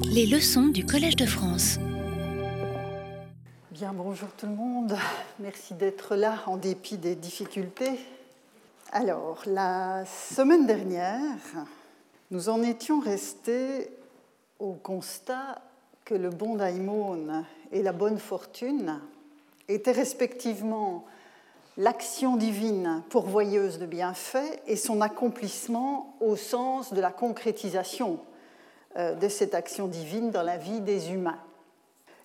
Les leçons du Collège de France. Bien, bonjour tout le monde. Merci d'être là en dépit des difficultés. Alors, la semaine dernière, nous en étions restés au constat que le bon daimon et la bonne fortune étaient respectivement l'action divine pourvoyeuse de bienfaits et son accomplissement au sens de la concrétisation de cette action divine dans la vie des humains.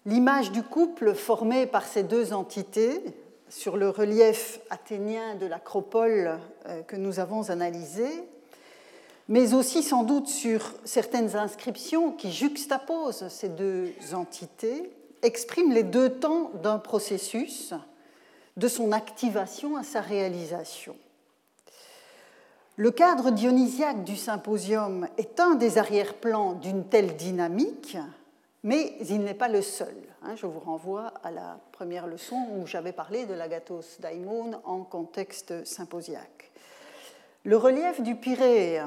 L'image du couple formé par ces deux entités sur le relief athénien de l'acropole euh, que nous avons analysé, mais aussi sans doute sur certaines inscriptions qui juxtaposent ces deux entités, exprime les deux temps d'un processus de son activation à sa réalisation. Le cadre dionysiaque du symposium est un des arrière-plans d'une telle dynamique, mais il n'est pas le seul. Hein. Je vous renvoie à la première leçon où j'avais parlé de l'agathos daimon en contexte symposiaque. Le relief du Pirée,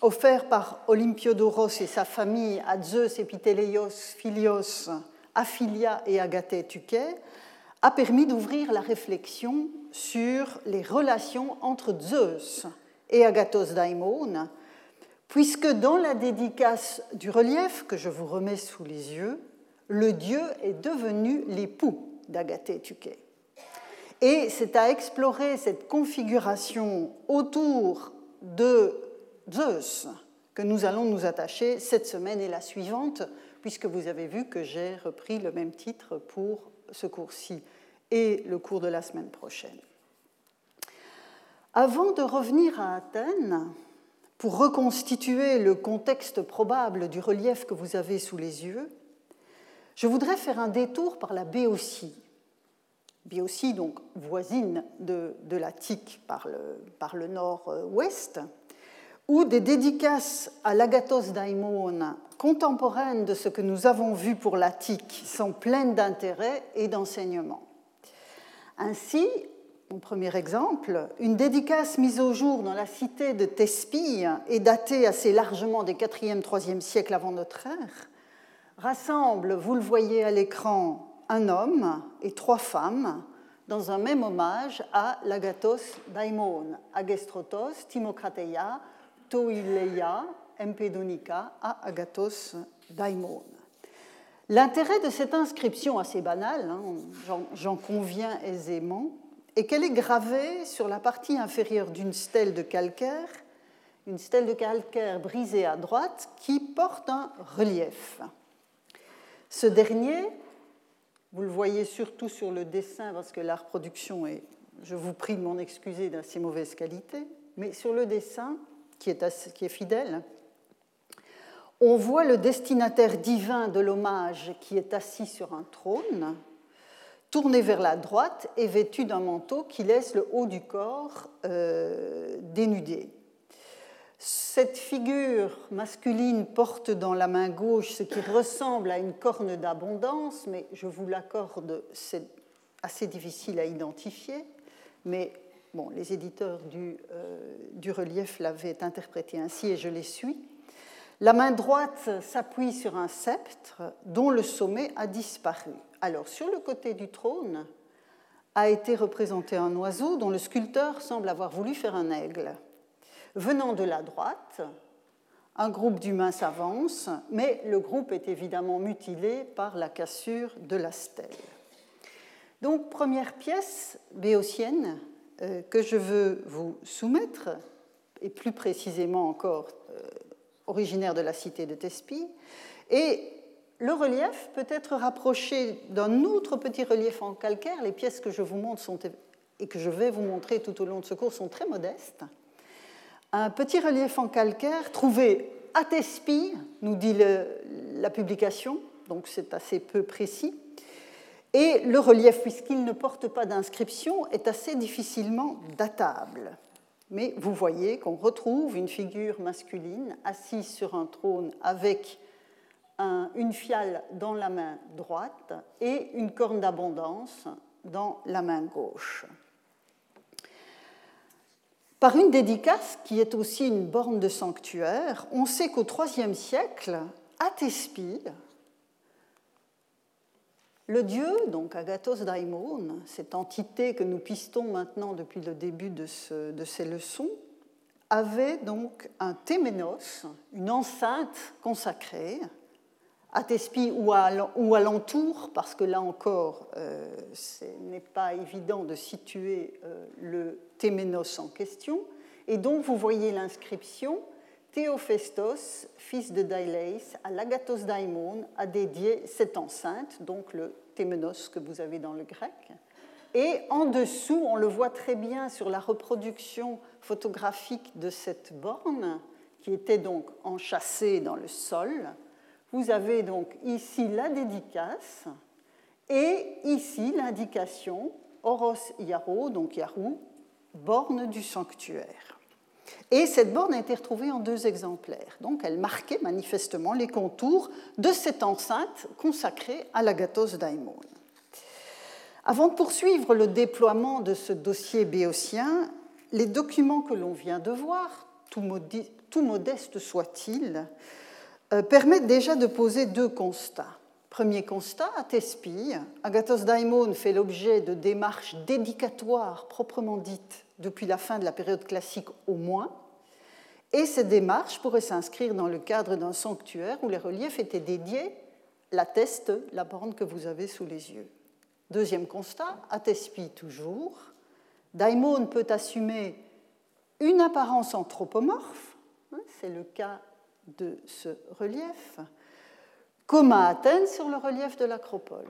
offert par Olympiodoros et sa famille à Zeus, Epiteleios, Philios, Aphilia et Agathé Tuquet, a permis d'ouvrir la réflexion sur les relations entre Zeus et Agathos Daimon, puisque dans la dédicace du relief que je vous remets sous les yeux, le dieu est devenu l'époux d'Agathé Tuquet. Et c'est à explorer cette configuration autour de Zeus que nous allons nous attacher cette semaine et la suivante, puisque vous avez vu que j'ai repris le même titre pour ce cours-ci et le cours de la semaine prochaine. Avant de revenir à Athènes, pour reconstituer le contexte probable du relief que vous avez sous les yeux, je voudrais faire un détour par la Béotie. Béotie, donc voisine de, de l'Attique par le, par le nord-ouest, où des dédicaces à l'agathos daimon contemporaines de ce que nous avons vu pour l'Attique sont pleines d'intérêt et d'enseignement. Ainsi, premier exemple, une dédicace mise au jour dans la cité de Thespie et datée assez largement des 4e, 3e siècles avant notre ère, rassemble, vous le voyez à l'écran, un homme et trois femmes dans un même hommage à l'agathos daimon, Agestrotos, Timocrateia, Toileia, Empedonica, à agathos daimon. L'intérêt de cette inscription assez banale, hein, j'en conviens aisément, est qu'elle est gravée sur la partie inférieure d'une stèle de calcaire, une stèle de calcaire brisée à droite qui porte un relief. Ce dernier, vous le voyez surtout sur le dessin parce que la reproduction est, je vous prie de m'en excuser, d'assez mauvaise qualité, mais sur le dessin, qui est, qui est fidèle, on voit le destinataire divin de l'hommage qui est assis sur un trône, tourné vers la droite et vêtu d'un manteau qui laisse le haut du corps euh, dénudé. Cette figure masculine porte dans la main gauche ce qui ressemble à une corne d'abondance, mais je vous l'accorde, c'est assez difficile à identifier, mais bon, les éditeurs du, euh, du relief l'avaient interprété ainsi et je les suis. La main droite s'appuie sur un sceptre dont le sommet a disparu. Alors, sur le côté du trône a été représenté un oiseau dont le sculpteur semble avoir voulu faire un aigle. Venant de la droite, un groupe d'humains s'avance, mais le groupe est évidemment mutilé par la cassure de la stèle. Donc, première pièce béotienne euh, que je veux vous soumettre, et plus précisément encore originaire de la cité de Thespie. Et le relief peut être rapproché d'un autre petit relief en calcaire. Les pièces que je vous montre et que je vais vous montrer tout au long de ce cours sont très modestes. Un petit relief en calcaire trouvé à Thespie, nous dit la publication, donc c'est assez peu précis. Et le relief, puisqu'il ne porte pas d'inscription, est assez difficilement datable mais vous voyez qu'on retrouve une figure masculine assise sur un trône avec une fiale dans la main droite et une corne d'abondance dans la main gauche. Par une dédicace qui est aussi une borne de sanctuaire, on sait qu'au IIIe siècle, à le dieu, donc Agathos Daimon, cette entité que nous pistons maintenant depuis le début de, ces leçons, avait donc un téménos, une enceinte consacrée, à Thespie ou à, ou l'entour, parce que là encore, euh, ce n'est pas évident de situer euh, le téménos en question. Et donc, vous voyez l'inscription Théophestos, fils de Dailais, à l'Agathos Daimon, a dédié cette enceinte, donc le téménos que vous avez dans le grec. Et en dessous, on le voit très bien sur la reproduction photographique de cette borne, qui était donc enchâssée dans le sol. Vous avez donc ici la dédicace et ici l'indication Oros Yaro, donc Yarou, borne du sanctuaire. Et cette borne a été retrouvée en deux exemplaires. Donc elle marquait manifestement les contours de cette enceinte consacrée à l'agathos daimon. Avant de poursuivre le déploiement de ce dossier béotien, les documents que l'on vient de voir, tout, modeste soit-il, euh, permettent déjà de poser deux constats. Premier constat, à Thespie, Agathos Daimon fait l'objet de démarches dédicatoires proprement dites depuis la fin de la période classique au moins, et ces démarches pourraient s'inscrire dans le cadre d'un sanctuaire où les reliefs étaient dédiés, l'atteste la borne que vous avez sous les yeux. Deuxième constat, à Thespie toujours, Daimon peut assumer une apparence anthropomorphe, hein, c'est le cas de ce relief, comme à Athènes sur le relief de l'acropole.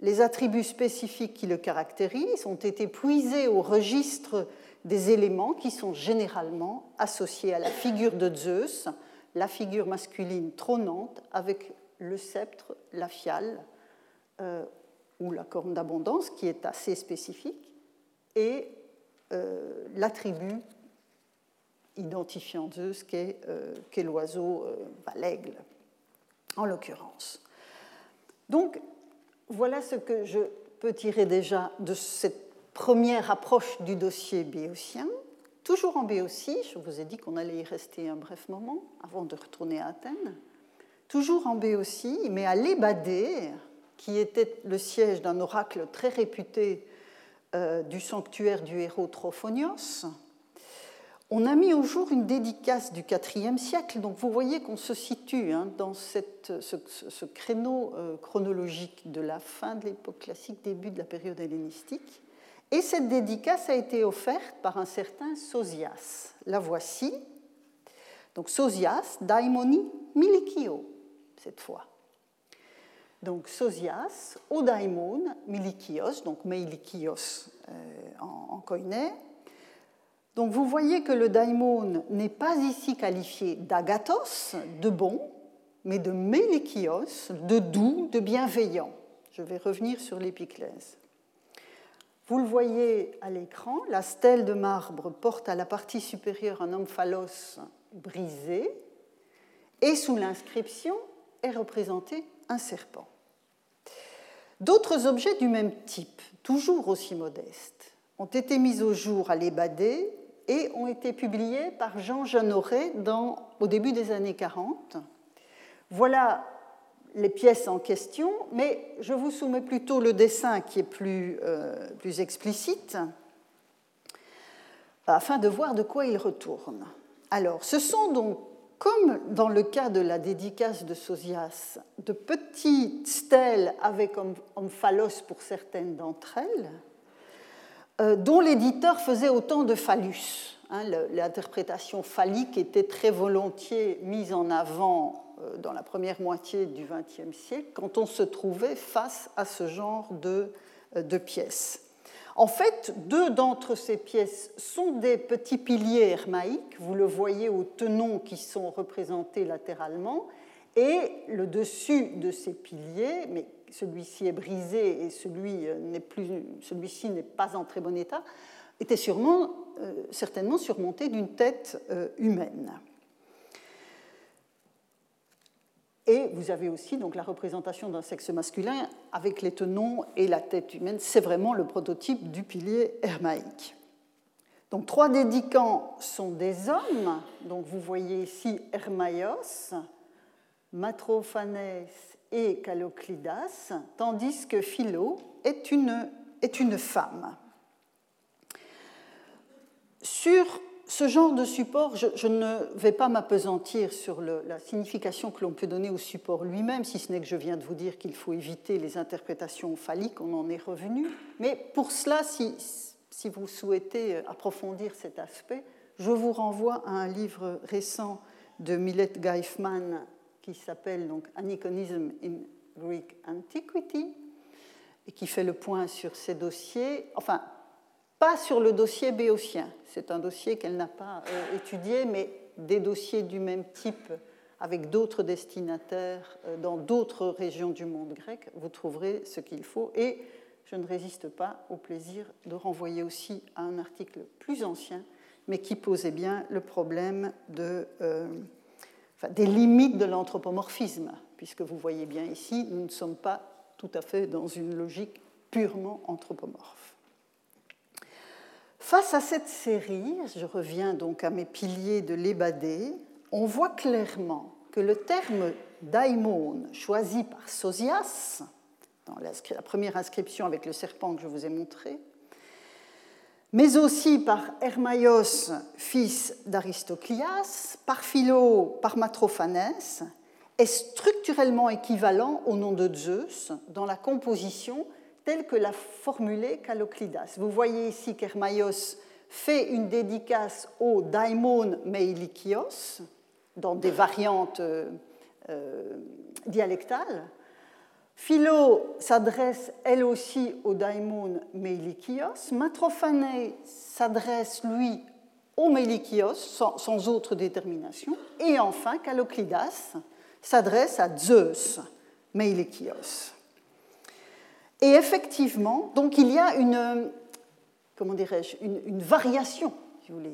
Les attributs spécifiques qui le caractérisent ont été puisés au registre des éléments qui sont généralement associés à la figure de Zeus, la figure masculine trônante avec le sceptre, la fiale euh, ou la corne d'abondance qui est assez spécifique, et euh, l'attribut identifiant Zeus qu'est euh, l'oiseau, bah, l'aigle en l'occurrence. Donc voilà ce que je peux tirer déjà de cette première approche du dossier béotien. Toujours en Béotie, je vous ai dit qu'on allait y rester un bref moment avant de retourner à Athènes. Toujours en Béotie, mais à Lébadé, qui était le siège d'un oracle très réputé euh, du sanctuaire du héros Trophonios, on a mis au jour une dédicace du IVe siècle. Donc vous voyez qu'on se situe hein, dans ce, créneau euh, chronologique de la fin de l'époque classique, début de la période hellénistique. Et cette dédicace a été offerte par un certain Sosias. La voici. Donc Sosias, daimoni milikio, cette fois. Donc Sosias, o daimon milikios, donc meilikios euh, en, en koiné. Donc vous voyez que le daimon n'est pas ici qualifié d'agathos, de bon, mais de melikios, de doux, de bienveillant. Je vais revenir sur l'épiclèse. Vous le voyez à l'écran, la stèle de marbre porte à la partie supérieure un omphalos brisé et sous l'inscription est représenté un serpent. D'autres objets du même type, toujours aussi modestes, ont été mis au jour à l'Ébadé et ont été publiés par Jean Jeanneret au début des années 40. Voilà les pièces en question, mais je vous soumets plutôt le dessin qui est plus, euh, plus explicite, afin de voir de quoi il retourne. Alors, ce sont donc, comme dans le cas de la dédicace de Sosias, de petites stèles avec omphalos pour certaines d'entre elles, dont l'éditeur faisait autant de phallus. Hein, L'interprétation phallique était très volontiers mise en avant euh, dans la première moitié du XXe siècle, quand on se trouvait face à ce genre de, euh, de pièces. En fait, deux d'entre ces pièces sont des petits piliers hermaïques, vous le voyez aux tenons qui sont représentés latéralement, et le dessus de ces piliers, mais celui-ci est brisé et euh, celui-ci n'est pas en très bon état, était sûrement, certainement surmonté d'une tête humaine. Et vous avez aussi donc la représentation d'un sexe masculin avec les tenons et la tête humaine. C'est vraiment le prototype du pilier hermaïque. Donc trois dédicants sont des hommes. Donc vous voyez ici Hermaios, Matrophanès et Caloclidas, tandis que Philo est une, est une femme. Sur ce genre de support, je, ne vais pas m'apesantir sur la signification que l'on peut donner au support lui-même, si ce n'est que je viens de vous dire qu'il faut éviter les interprétations phalliques, on en est revenu. Mais pour cela, si, si vous souhaitez approfondir cet aspect, je vous renvoie à un livre récent de Millet Geifman qui s'appelle donc Aniconism in Greek Antiquity et qui fait le point sur ces dossiers. Enfin, pas sur le dossier béotien, c'est un dossier qu'elle n'a pas euh, étudié, mais des dossiers du même type avec d'autres destinataires euh, dans d'autres régions du monde grec, vous trouverez ce qu'il faut. Et je ne résiste pas au plaisir de renvoyer aussi à un article plus ancien, mais qui posait bien le problème de, euh, des limites de l'anthropomorphisme, puisque vous voyez bien ici, nous ne sommes pas tout à fait dans une logique purement anthropomorphe. Face à cette série, je reviens donc à mes piliers de l'ébadé, on voit clairement que le terme daimon choisi par Sosias, dans la première inscription avec le serpent que je vous ai montré, mais aussi par Hermaios, fils d'Aristoclias, par Philo, par Matrophanès, est structurellement équivalent au nom de Zeus dans la composition tel que l'a formulé Caloclidas. Vous voyez ici qu'Hermaios fait une dédicace au daimon meilikios dans des variantes euh, euh, dialectales. Philo s'adresse elle aussi au daimon meilikios. Matrophané s'adresse lui au meilikios sans, autre détermination. Et enfin, Caloclidas s'adresse à Zeus meilikios. Et effectivement, donc il y a une, comment dirais-je, une, variation,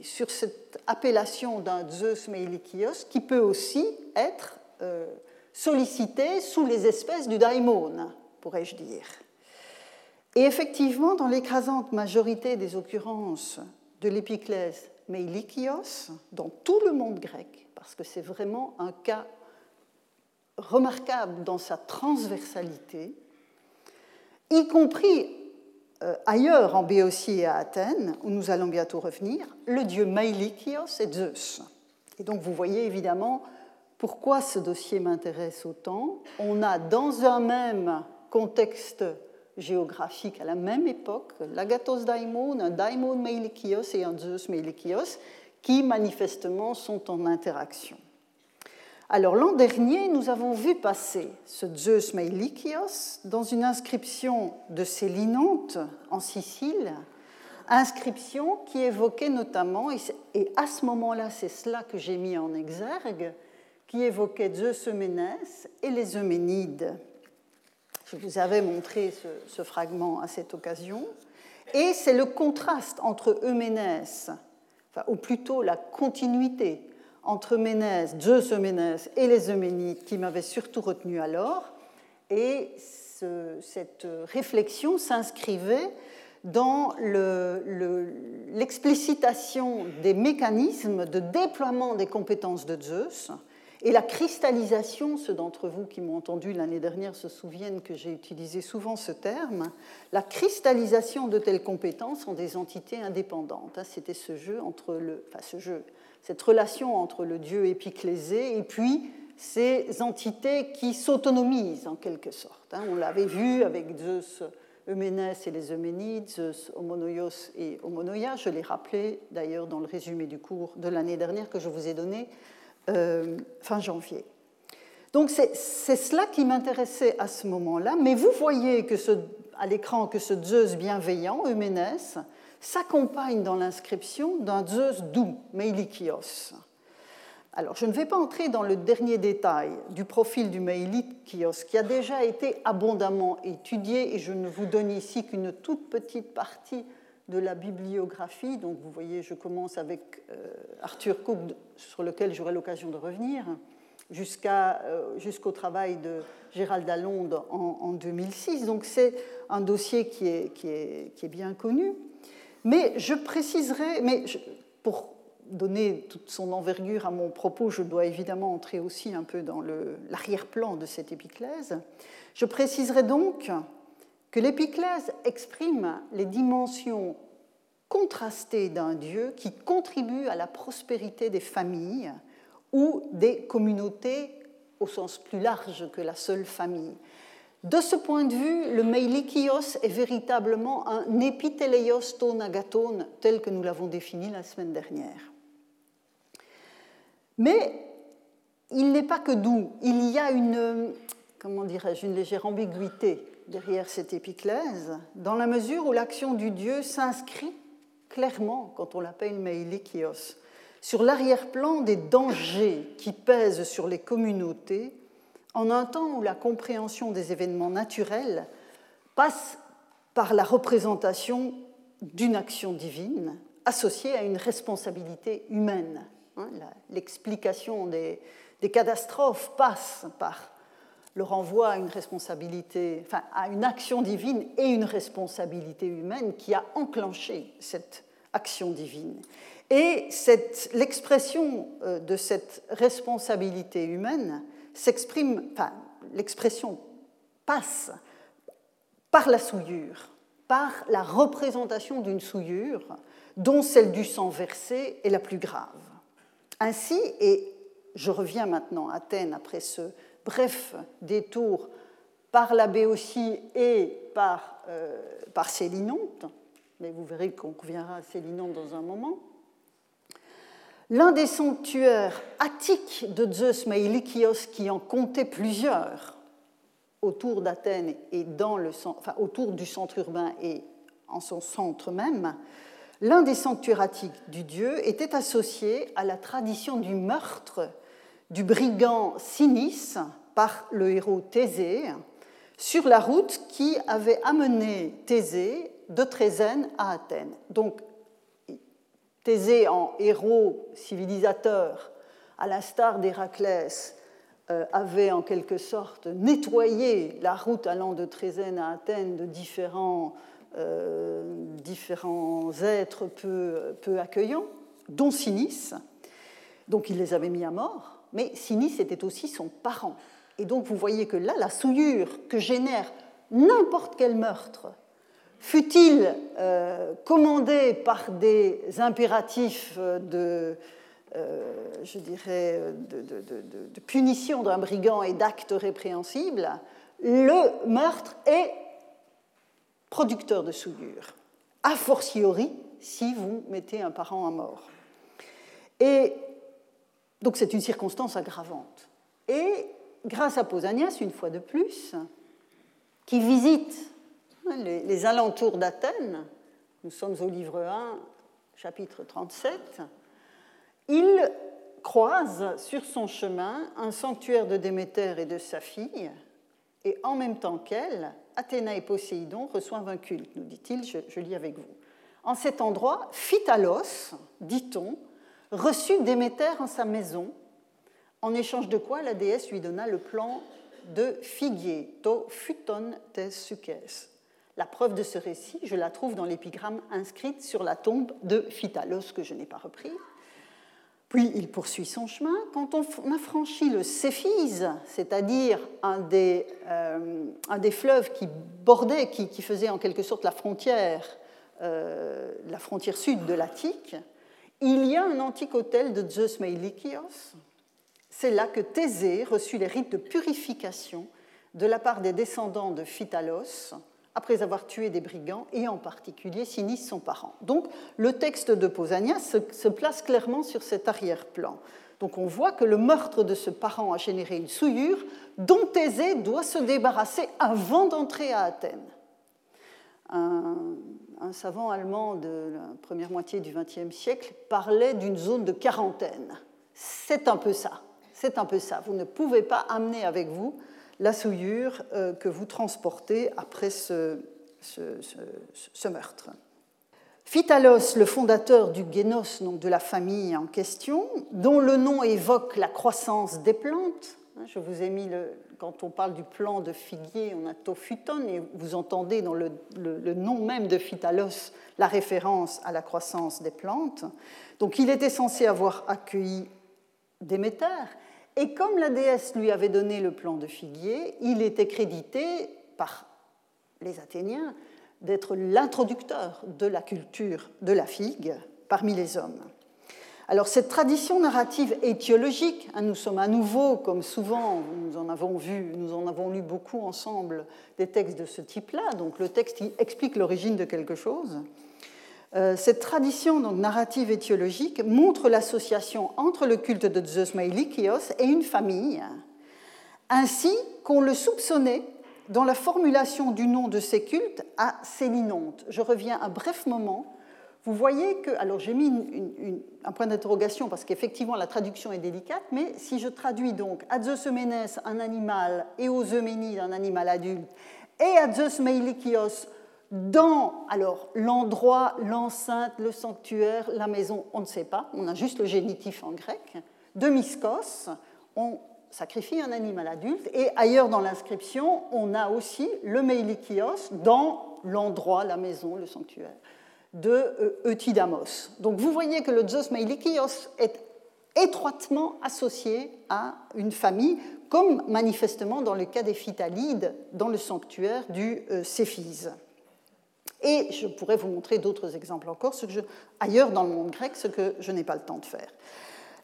sur cette appellation d'un Zeus meilikios qui peut aussi être euh, sollicitée sous les espèces du daimon, pourrais-je dire. Et effectivement, dans l'écrasante majorité des occurrences de l'épiclèse meilikios, dans tout le monde grec, parce que c'est vraiment un cas remarquable dans sa transversalité, y compris euh, ailleurs en Béotie et à Athènes, où nous allons bientôt revenir, le dieu Mailikios est Zeus. Et donc vous voyez évidemment pourquoi ce dossier m'intéresse autant. On a dans un même contexte géographique à la même époque l'agathos daimon, un daimon Meilikios et un Zeus Meilikios qui manifestement sont en interaction. Alors l'an dernier, nous avons vu passer ce Zeus Meilikios dans une inscription de Célinonte en Sicile, inscription qui évoquait notamment, et à ce moment-là c'est cela que j'ai mis en exergue, qui évoquait Zeus Euménès et les Euménides. Je vous avais montré ce, fragment à cette occasion. Et c'est le contraste entre Euménès, ou plutôt la continuité entre Ménès, Zeus Ménès et les Euménides qui m'avaient surtout retenu alors. Et cette réflexion s'inscrivait dans l'explicitation des mécanismes de déploiement des compétences de Zeus et la cristallisation, ceux d'entre vous qui m'ont entendu l'année dernière se souviennent que j'ai utilisé souvent ce terme, la cristallisation de telles compétences en des entités indépendantes. Hein, c'était ce jeu entre le, enfin ce jeu, cette relation entre le dieu épiclésé et puis ces entités qui s'autonomisent en quelque sorte. Hein. On l'avait vu avec Zeus Euménès et les Euménides, Zeus Homonoios et Homonoia. Je l'ai rappelé d'ailleurs dans le résumé du cours de l'année dernière que je vous ai donné fin janvier. Donc c'est cela qui m'intéressait à ce moment-là, mais vous voyez que à l'écran que ce Zeus bienveillant, Euménès, s'accompagne dans l'inscription d'un Zeus doux, Meilikios. Alors, je ne vais pas entrer dans le dernier détail du profil du Meilikios, qui a déjà été abondamment étudié, et je ne vous donne ici qu'une toute petite partie de la bibliographie. Donc, vous voyez, je commence avec euh, Arthur Cook, sur lequel j'aurai l'occasion de revenir, euh, jusqu'au travail de Gérald Allonde en, en 2006. Donc, c'est un dossier qui est, qui est, qui est bien connu. Mais je préciserai, mais pour donner toute son envergure à mon propos, je dois évidemment entrer aussi un peu dans l'arrière-plan de cette épiclèse. Je préciserai donc que l'épiclèse exprime les dimensions contrastées d'un Dieu qui contribue à la prospérité des familles ou des communautés au sens plus large que la seule famille. De ce point de vue, le Meilikios est véritablement un épithéleios ton agaton tel que nous l'avons défini la semaine dernière. Mais il n'est pas que doux, il y a une, comment une légère ambiguïté derrière cette épiclèse, dans la mesure où l'action du Dieu s'inscrit clairement, quand on l'appelle Meilikios, sur l'arrière-plan des dangers qui pèsent sur les communautés en un temps où la compréhension des événements naturels passe par la représentation d'une action divine associée à une responsabilité humaine. Hein, l'explication des, catastrophes passe par le renvoi à une responsabilité, enfin, à une action divine et une responsabilité humaine qui a enclenché cette action divine. Et l'expression euh, de cette responsabilité humaine s'exprime, enfin, l'expression passe par la souillure, par la représentation d'une souillure dont celle du sang versé est la plus grave. Ainsi, et je reviens maintenant à Athènes après ce bref détour par la Béotie et par, euh, mais vous verrez qu'on reviendra à Célinonte dans un moment, L'un des sanctuaires attiques de Zeus Meilikios, qui en comptait plusieurs autour d'Athènes et dans le, enfin, autour du centre urbain et en son centre même, l'un des sanctuaires attiques du dieu était associé à la tradition du meurtre du brigand Sinis par le héros Thésée sur la route qui avait amené Thésée de Trézène à Athènes. Donc Thésée en héros civilisateur, à l'instar d'Héraclès, euh, avait en quelque sorte nettoyé la route allant de Trézène à Athènes de différents, euh, différents êtres peu, peu accueillants, dont Sinis. Donc il les avait mis à mort, mais Sinis était aussi son parent. Et donc vous voyez que là, la souillure que génère n'importe quel meurtre fut-il euh, commandé par des impératifs de, euh, je dirais, de, punition d'un brigand et d'actes répréhensibles, le meurtre est producteur de souillure, a fortiori si vous mettez un parent à mort. Et donc c'est une circonstance aggravante. Et grâce à Pausanias, une fois de plus, qui visite les, alentours d'Athènes, nous sommes au livre 1, chapitre 37, il croise sur son chemin un sanctuaire de Déméter et de sa fille, et en même temps qu'elle, Athéna et Poséidon reçoivent un culte, nous dit-il, je, je, lis avec vous. En cet endroit, Phytalos, dit-on, reçut Déméter en sa maison, en échange de quoi la déesse lui donna le plan de figuier, to futon tes sukes, la preuve de ce récit, je la trouve dans l'épigramme inscrite sur la tombe de Phytalos, que je n'ai pas repris. Puis il poursuit son chemin. Quand on a franchi le Céphise, c'est-à-dire un, euh, un, des fleuves qui bordait, qui, faisait en quelque sorte la frontière, euh, la frontière sud de l'Attique, il y a un antique hôtel de Zeus Meilikios. C'est là que Thésée reçut les rites de purification de la part des descendants de Phytalos, après avoir tué des brigands, et en particulier Sinis, son parent. Donc le texte de Pausanias se, place clairement sur cet arrière-plan. Donc on voit que le meurtre de ce parent a généré une souillure dont Thésée doit se débarrasser avant d'entrer à Athènes. Un, un, savant allemand de la première moitié du XXe siècle parlait d'une zone de quarantaine. C'est un peu ça. C'est un peu ça. Vous ne pouvez pas amener avec vous la souillure euh, que vous transportez après ce, meurtre. Phytalos, le fondateur du Génos, donc de la famille en question, dont le nom évoque la croissance des plantes, Hein, je vous ai mis, le, quand on parle du plan de figuier, on a tophuton, et vous entendez dans le, nom même de phytalos la référence à la croissance des plantes. Donc il était censé avoir accueilli Déméter, et comme la déesse lui avait donné le plan de figuier, il était crédité par les Athéniens d'être l'introducteur de la culture de la figue parmi les hommes. Alors cette tradition narrative étiologique, hein, nous sommes à nouveau, comme souvent, nous en avons vu, nous en avons lu beaucoup ensemble des textes de ce type-là, donc le texte qui explique l'origine de quelque chose. Euh, cette tradition donc, narrative étiologique montre l'association entre le culte de Zeus Maïlikios et une famille, ainsi qu'on le soupçonnait dans la formulation du nom de ces cultes à Célinonte. Je reviens un bref moment vous voyez que, alors j'ai mis un point d'interrogation parce qu'effectivement la traduction est délicate, mais si je traduis donc Adzosemenes, un animal, et Oseménide, un animal adulte, et Adzosmeilikios dans alors l'endroit, l'enceinte, le sanctuaire, la maison, on ne sait pas, on a juste le génitif en grec, de Miskos, on sacrifie un animal adulte, et ailleurs dans l'inscription, on a aussi le Meilikios dans l'endroit, la maison, le sanctuaire de euh, Eutydamos. Donc vous voyez que le Zeus Meilikios est étroitement associé à une famille, comme manifestement dans le cas des Phytalides dans le sanctuaire du euh, Céphise. Et je pourrais vous montrer d'autres exemples encore, ailleurs dans le monde grec, ce que je n'ai pas le temps de faire.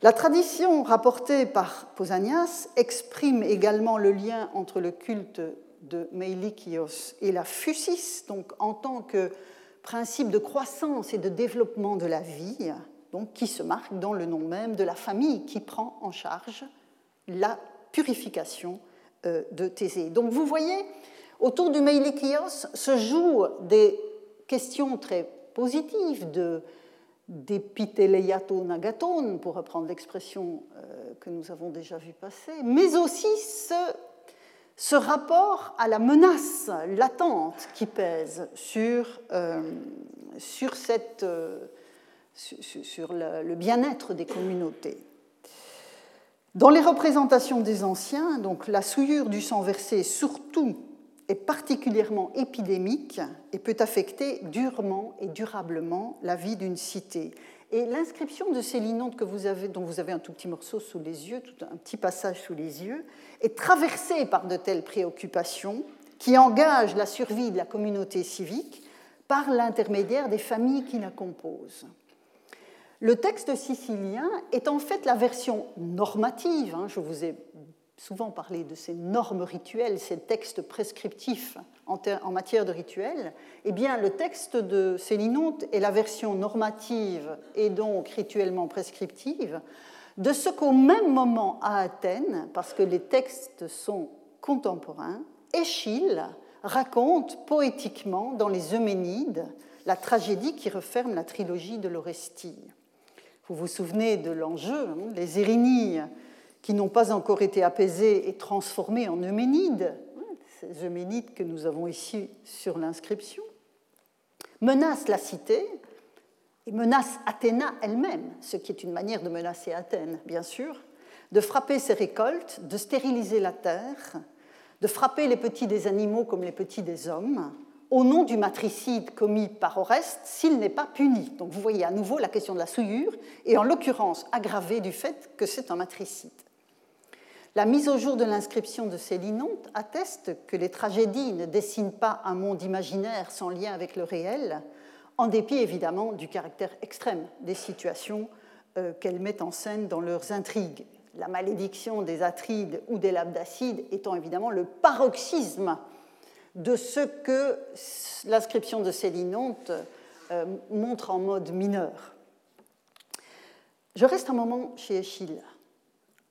La tradition rapportée par Pausanias exprime également le lien entre le culte de Meilikios et la Fusis, donc en tant que principe de croissance et de développement de la vie, donc, qui se marque dans le nom même de la famille qui prend en charge la purification euh, de Thésée. Donc vous voyez, autour du Meilikios se jouent des questions très positives de d'épithéléiato nagaton, pour reprendre l'expression euh, que nous avons déjà vue passer, mais aussi ce ce rapport à la menace latente qui pèse sur, euh, sur, cette, euh, sur le, bien-être des communautés. Dans les représentations des anciens, donc, la souillure du sang versé surtout est particulièrement épidémique et peut affecter durement et durablement la vie d'une cité. Et l'inscription de ces que dont vous avez un tout petit morceau sous les yeux, tout un petit passage sous les yeux, est traversée par de telles préoccupations qui engagent la survie de la communauté civique par l'intermédiaire des familles qui la composent. Le texte sicilien est en fait la version normative, hein, je vous ai souvent parlé de ces normes rituelles, ces textes prescriptifs en, matière de rituels, eh bien, le texte de Célinonte est la version normative et donc rituellement prescriptive de ce qu'au même moment à Athènes, parce que les textes sont contemporains, Échille raconte poétiquement dans les Euménides la tragédie qui referme la trilogie de l'Orestie. Vous vous souvenez de l'enjeu, hein, les Érinies qui n'ont pas encore été apaisées et transformées en Euménides, ces Euménides que nous avons ici sur l'inscription, menacent la cité et menacent Athéna elle-même, ce qui est une manière de menacer Athènes, bien sûr, de frapper ses récoltes, de stériliser la terre, de frapper les petits des animaux comme les petits des hommes, au nom du matricide commis par Oreste s'il n'est pas puni. Donc vous voyez à nouveau la question de la souillure, et en l'occurrence aggravée du fait que c'est un matricide. La mise au jour de l'inscription de Célinonte atteste que les tragédies ne dessinent pas un monde imaginaire sans lien avec le réel, en dépit évidemment du caractère extrême des situations euh, qu'elles mettent en scène dans leurs intrigues. La malédiction des Atrides ou des Labdacides étant évidemment le paroxysme de ce que l'inscription de Célinonte euh, montre en mode mineur. Je reste un moment chez Échille.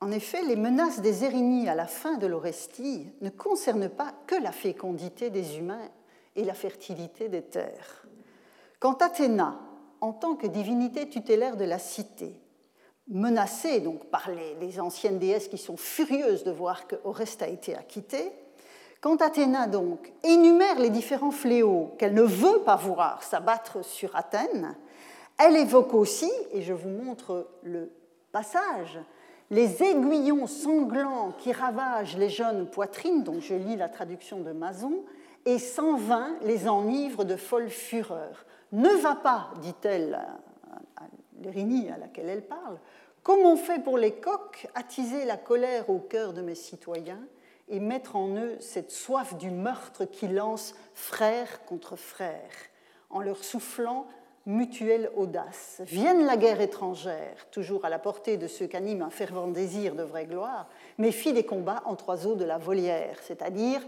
En effet, les menaces des Érinies à la fin de l'Orestie ne concernent pas que la fécondité des humains et la fertilité des terres. Quant à Athéna, en tant que divinité tutélaire de la cité, menacée donc par les, anciennes déesses qui sont furieuses de voir que Oreste a été acquitté, quand Athéna donc énumère les différents fléaux qu'elle ne veut pas voir s'abattre sur Athènes, elle évoque aussi, et je vous montre le passage, les aiguillons sanglants qui ravagent les jeunes poitrines, donc je lis la traduction de Mason, et 120 les enivrent de folle fureur. Ne va pas, dit-elle à l'Érini à laquelle elle parle, comme on fait pour les coqs, attiser la colère au cœur de mes citoyens et mettre en eux cette soif du meurtre qui lance frère contre frère, en leur soufflant mutuelle audace. Vienne la guerre étrangère, toujours à la portée de ceux qu'anime un fervent désir de vraie gloire, fit des combats entre oiseaux de la volière, c'est-à-dire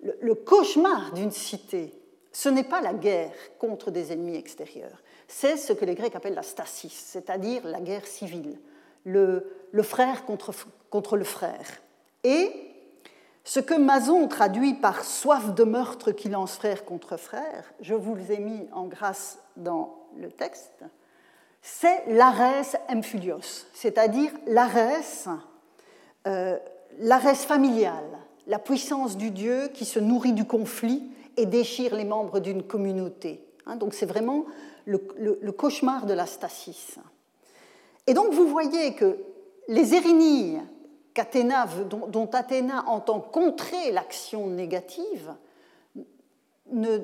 le, cauchemar d'une cité. Ce n'est pas la guerre contre des ennemis extérieurs, c'est ce que les Grecs appellent la stasis, c'est-à-dire la guerre civile, le, frère contre, contre le frère. Et ce que Mason traduit par soif de meurtre qui lance frère contre frère, je vous ai mis en grâce dans le texte, c'est l'arès emphulios, c'est-à-dire l'arès, euh, familiale, la puissance du Dieu qui se nourrit du conflit et déchire les membres d'une communauté. Hein, donc c'est vraiment le, cauchemar de la stasis. Et donc vous voyez que les Érinies dont, Athéna entend contrer l'action négative ne,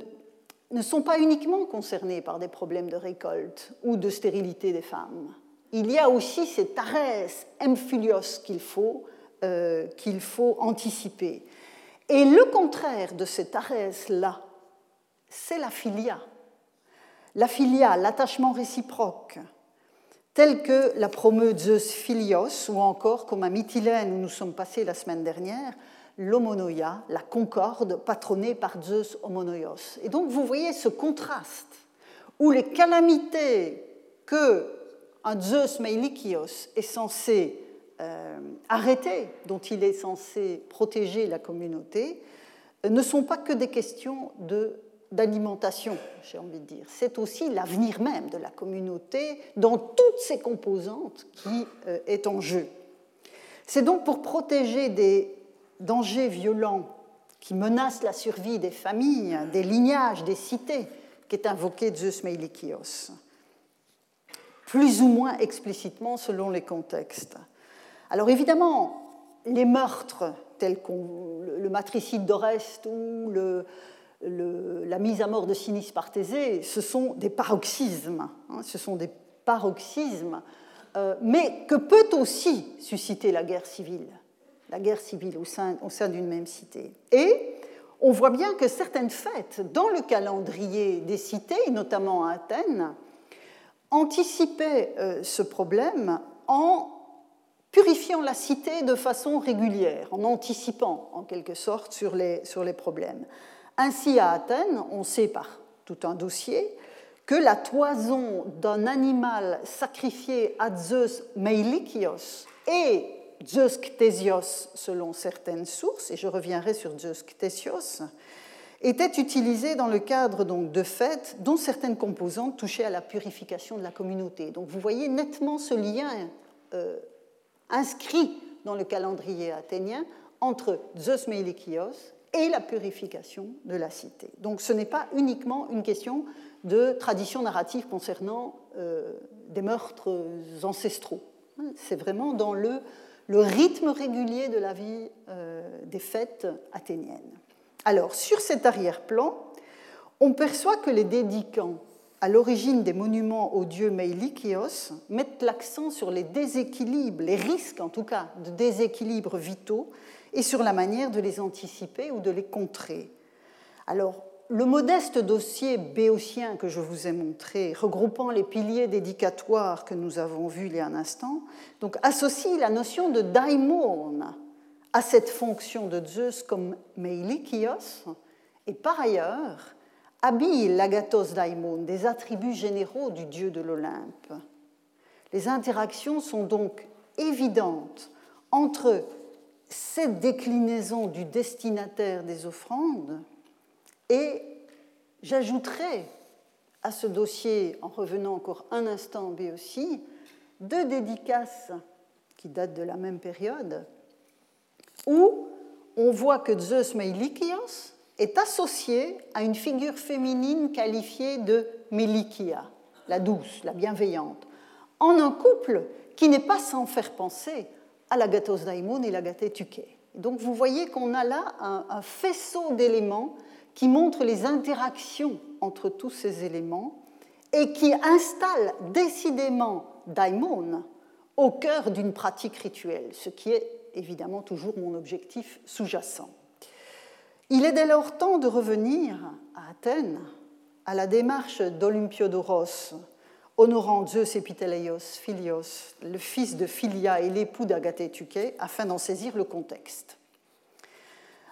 ne sont pas uniquement concernés par des problèmes de récolte ou de stérilité des femmes. Il y a aussi cet arès emphylios qu'il faut, euh, faut anticiper. Et le contraire de cet arès-là, c'est la filia. La filia, l'attachement réciproque, tel que la promeut Zeus Philios, ou encore, comme à Mytilène où nous sommes passés la semaine dernière, l'homonoia, la concorde patronnée par Zeus homonoios. Et donc vous voyez ce contraste où les calamités que un Zeus Meilikios est censé euh, arrêter, dont il est censé protéger la communauté, ne sont pas que des questions d'alimentation, j'ai envie de dire. C'est aussi l'avenir même de la communauté dans toutes ses composantes qui euh, est en jeu. C'est donc pour protéger des dangers violents qui menacent la survie des familles, des lignages, des cités, qu'est invoqué Zeus Meilikios, plus ou moins explicitement selon les contextes. Alors évidemment, les meurtres tels que le matricide d'Oreste ou la mise à mort de Sinis par ce sont des paroxysmes. Hein, ce sont des paroxysmes, euh, mais que peut aussi susciter la guerre civile la guerre civile au sein, au sein d'une même cité? Et on voit bien que certaines fêtes dans le calendrier des cités, notamment à Athènes, anticipaient euh, ce problème en purifiant la cité de façon régulière, en anticipant en quelque sorte sur les, sur les problèmes. Ainsi, à Athènes, on sait par tout un dossier que la toison d'un animal sacrifié à Zeus Meilikios et Zeus Ctésios selon certaines sources, et je reviendrai sur Zeus Ctésios, était utilisé dans le cadre donc, de fêtes dont certaines composantes touchaient à la purification de la communauté. Donc vous voyez nettement ce lien euh, inscrit dans le calendrier athénien entre Zeus Meilikios et la purification de la cité. Donc ce n'est pas uniquement une question de tradition narrative concernant euh, des meurtres ancestraux. C'est vraiment dans le rythme régulier de la vie euh, des fêtes athéniennes. Alors, sur cet arrière-plan, on perçoit que les dédicants à l'origine des monuments au dieu Meilikios mettent l'accent sur les déséquilibres, les risques en tout cas de déséquilibres vitaux et sur la manière de les anticiper ou de les contrer. Alors, le modeste dossier béotien que je vous ai montré, regroupant les piliers dédicatoires que nous avons vus il y a un instant, donc associe la notion de daimon à cette fonction de Zeus comme meilikios, et par ailleurs habille l'agathos daimon des attributs généraux du dieu de l'Olympe. Les interactions sont donc évidentes entre cette déclinaison du destinataire des offrandes et j'ajouterai à ce dossier, en revenant encore un instant en aussi, deux dédicaces qui datent de la même période, où on voit que Zeus Meilikios est associé à une figure féminine qualifiée de Melikia, la douce, la bienveillante, en un couple qui n'est pas sans faire penser à l'agathos daimon et l'agathé tuke. Donc vous voyez qu'on a là un, faisceau d'éléments qui montrent les interactions entre tous ces éléments et qui installe décidément daimon au cœur d'une pratique rituelle, ce qui est évidemment toujours mon objectif sous-jacent. Il est dès lors temps de revenir à Athènes, à la démarche d'Olympiodoros, honorant Zeus Epiteleios Philios, le fils de Philia et l'époux d'Agathe-Tuké, afin d'en saisir le contexte.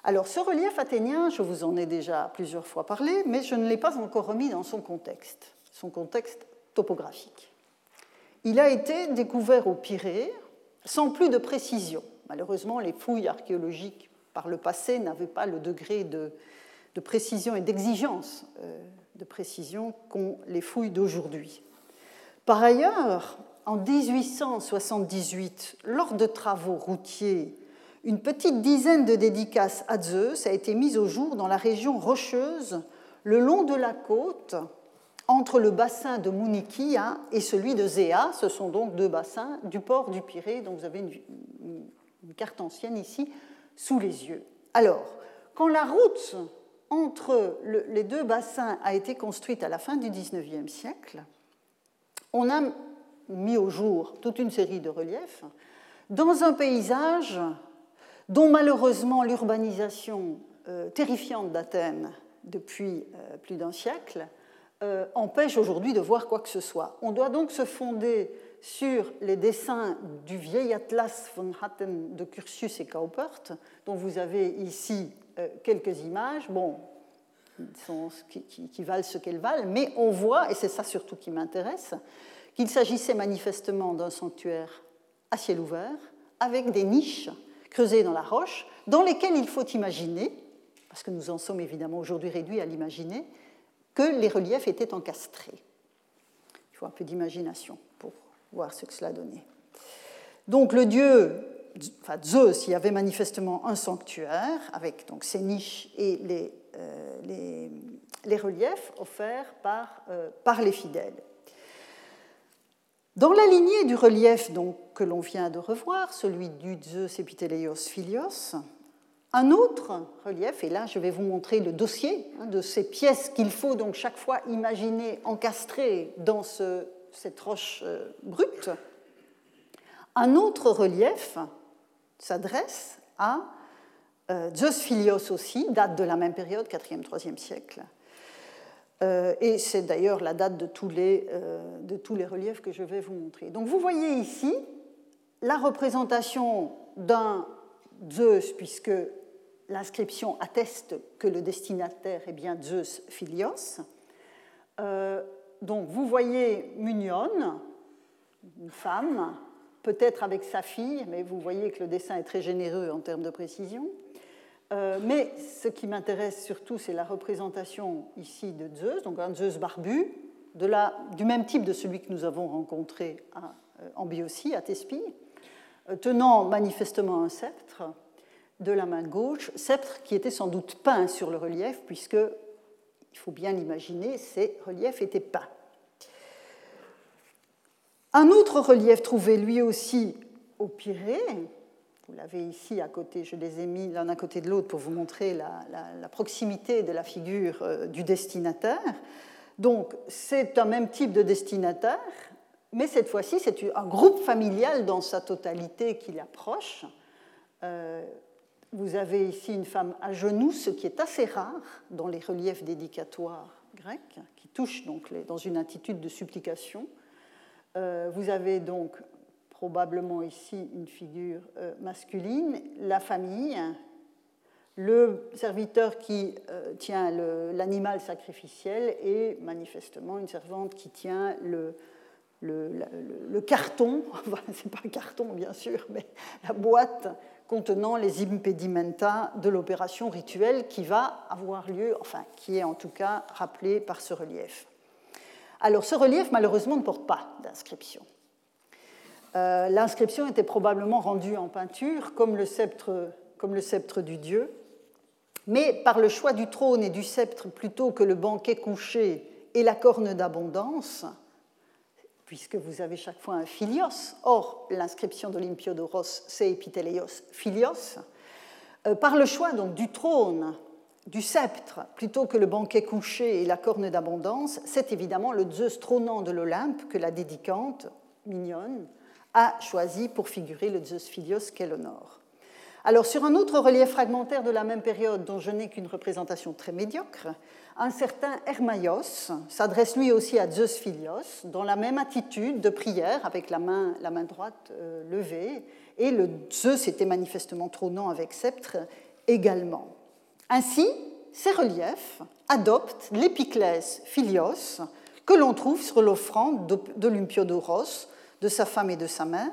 Alors, ce relief athénien, je vous en ai déjà plusieurs fois parlé, mais je ne l'ai pas encore remis dans son contexte, son contexte topographique. Il a été découvert au Pirée sans plus de précision. Malheureusement, les fouilles archéologiques par le passé n'avaient pas le degré de, précision et d'exigence euh, de précision qu'ont les fouilles d'aujourd'hui. Par ailleurs, en 1878, lors de travaux routiers, une petite dizaine de dédicaces à Zeus a été mise au jour dans la région rocheuse le long de la côte entre le bassin de Mounikia et celui de Zéa. Ce sont donc deux bassins du port du Pirée, dont vous avez une, carte ancienne ici sous les yeux. Alors, quand la route entre les deux bassins a été construite à la fin du XIXe siècle, on a mis au jour toute une série de reliefs dans un paysage dont malheureusement l'urbanisation euh, terrifiante d'Athènes depuis euh, plus d'un siècle euh, empêche aujourd'hui de voir quoi que ce soit. On doit donc se fonder sur les dessins du vieil atlas von Hatten de Curtius et Kaupert, dont vous avez ici quelques images. Qui, valent ce qu'elles valent, mais on voit, et c'est ça surtout qui m'intéresse, qu'il s'agissait manifestement d'un sanctuaire à ciel ouvert, avec des niches creusées dans la roche, dans lesquelles il faut imaginer, parce que nous en sommes évidemment aujourd'hui réduits à l'imaginer, que les reliefs étaient encastrés. Il faut un peu d'imagination pour voir ce que cela donnait. Donc le dieu, enfin Zeus, y avait manifestement un sanctuaire avec donc ces niches et les euh, les, reliefs offerts par, euh, par les fidèles. Dans la lignée du relief que l'on vient de revoir, celui du Zeus Epiteleios Philios, un autre relief, et là je vais vous montrer le dossier hein, de ces pièces qu'il faut donc chaque fois imaginer encastrées dans ce, cette roche euh, brute, un autre relief s'adresse à Zeus Philios aussi date de la même période, 4e, 3e siècle. Euh, et c'est d'ailleurs la date de tous, les, euh, de tous les reliefs que je vais vous montrer. Donc vous voyez ici la représentation d'un Zeus, puisque l'inscription atteste que le destinataire est bien Zeus Philios. donc vous voyez Munion, une femme, peut-être avec sa fille, mais vous voyez que le dessin est très généreux en termes de précision. Euh, mais ce qui m'intéresse surtout, c'est la représentation ici de Zeus, donc un Zeus barbu, du même type de celui que nous avons rencontré euh, en Biossie, à Thespie, euh, tenant manifestement un sceptre de la main gauche, sceptre qui était sans doute peint sur le relief, puisque, il faut bien l'imaginer, ces reliefs étaient peints. Un autre relief trouvé lui aussi au Pirée, vous l'avez ici à côté, je les ai mis l'un à côté de l'autre pour vous montrer la, proximité de la figure euh, du destinataire. Donc c'est un même type de destinataire, mais cette fois-ci c'est un groupe familial dans sa totalité qui l'approche. Euh, vous avez ici une femme à genoux, ce qui est assez rare dans les reliefs dédicatoires grecs, qui touchent donc dans une attitude de supplication. Euh, vous avez donc probablement ici une figure euh, masculine, la famille, le serviteur qui euh, tient l'animal sacrificiel et manifestement une servante qui tient le, carton, c'est pas un carton bien sûr, mais la boîte contenant les impedimenta de l'opération rituelle qui va avoir lieu, enfin qui est en tout cas rappelé par ce relief. Alors ce relief malheureusement ne porte pas d'inscription. Euh, l'inscription était probablement rendue en peinture, comme le, sceptre, comme le sceptre du dieu. Mais par le choix du trône et du sceptre plutôt que le banquet couché et la corne d'abondance, puisque vous avez chaque fois un philios. Or, l'inscription d'Olympiodoros, c'est epiteleios philios. Euh, par le choix donc du trône, du sceptre, plutôt que le banquet couché et la corne d'abondance, c'est évidemment le Zeus trônant de l'Olympe que la dédicante, mignonne, a choisi pour figurer le Zeus philios qu'elle honore. Alors, sur un autre relief fragmentaire de la même période, dont je n'ai qu'une représentation très médiocre, un certain Hermaios s'adresse lui aussi à Zeus Philios, dans la même attitude de prière, avec la main, la main droite euh, levée, et le Zeus était manifestement trônant avec sceptre également. Ainsi, ces reliefs adoptent l'épiclès Philios que l'on trouve sur l'offrande d'Olympiodoros, de sa femme et de sa mère,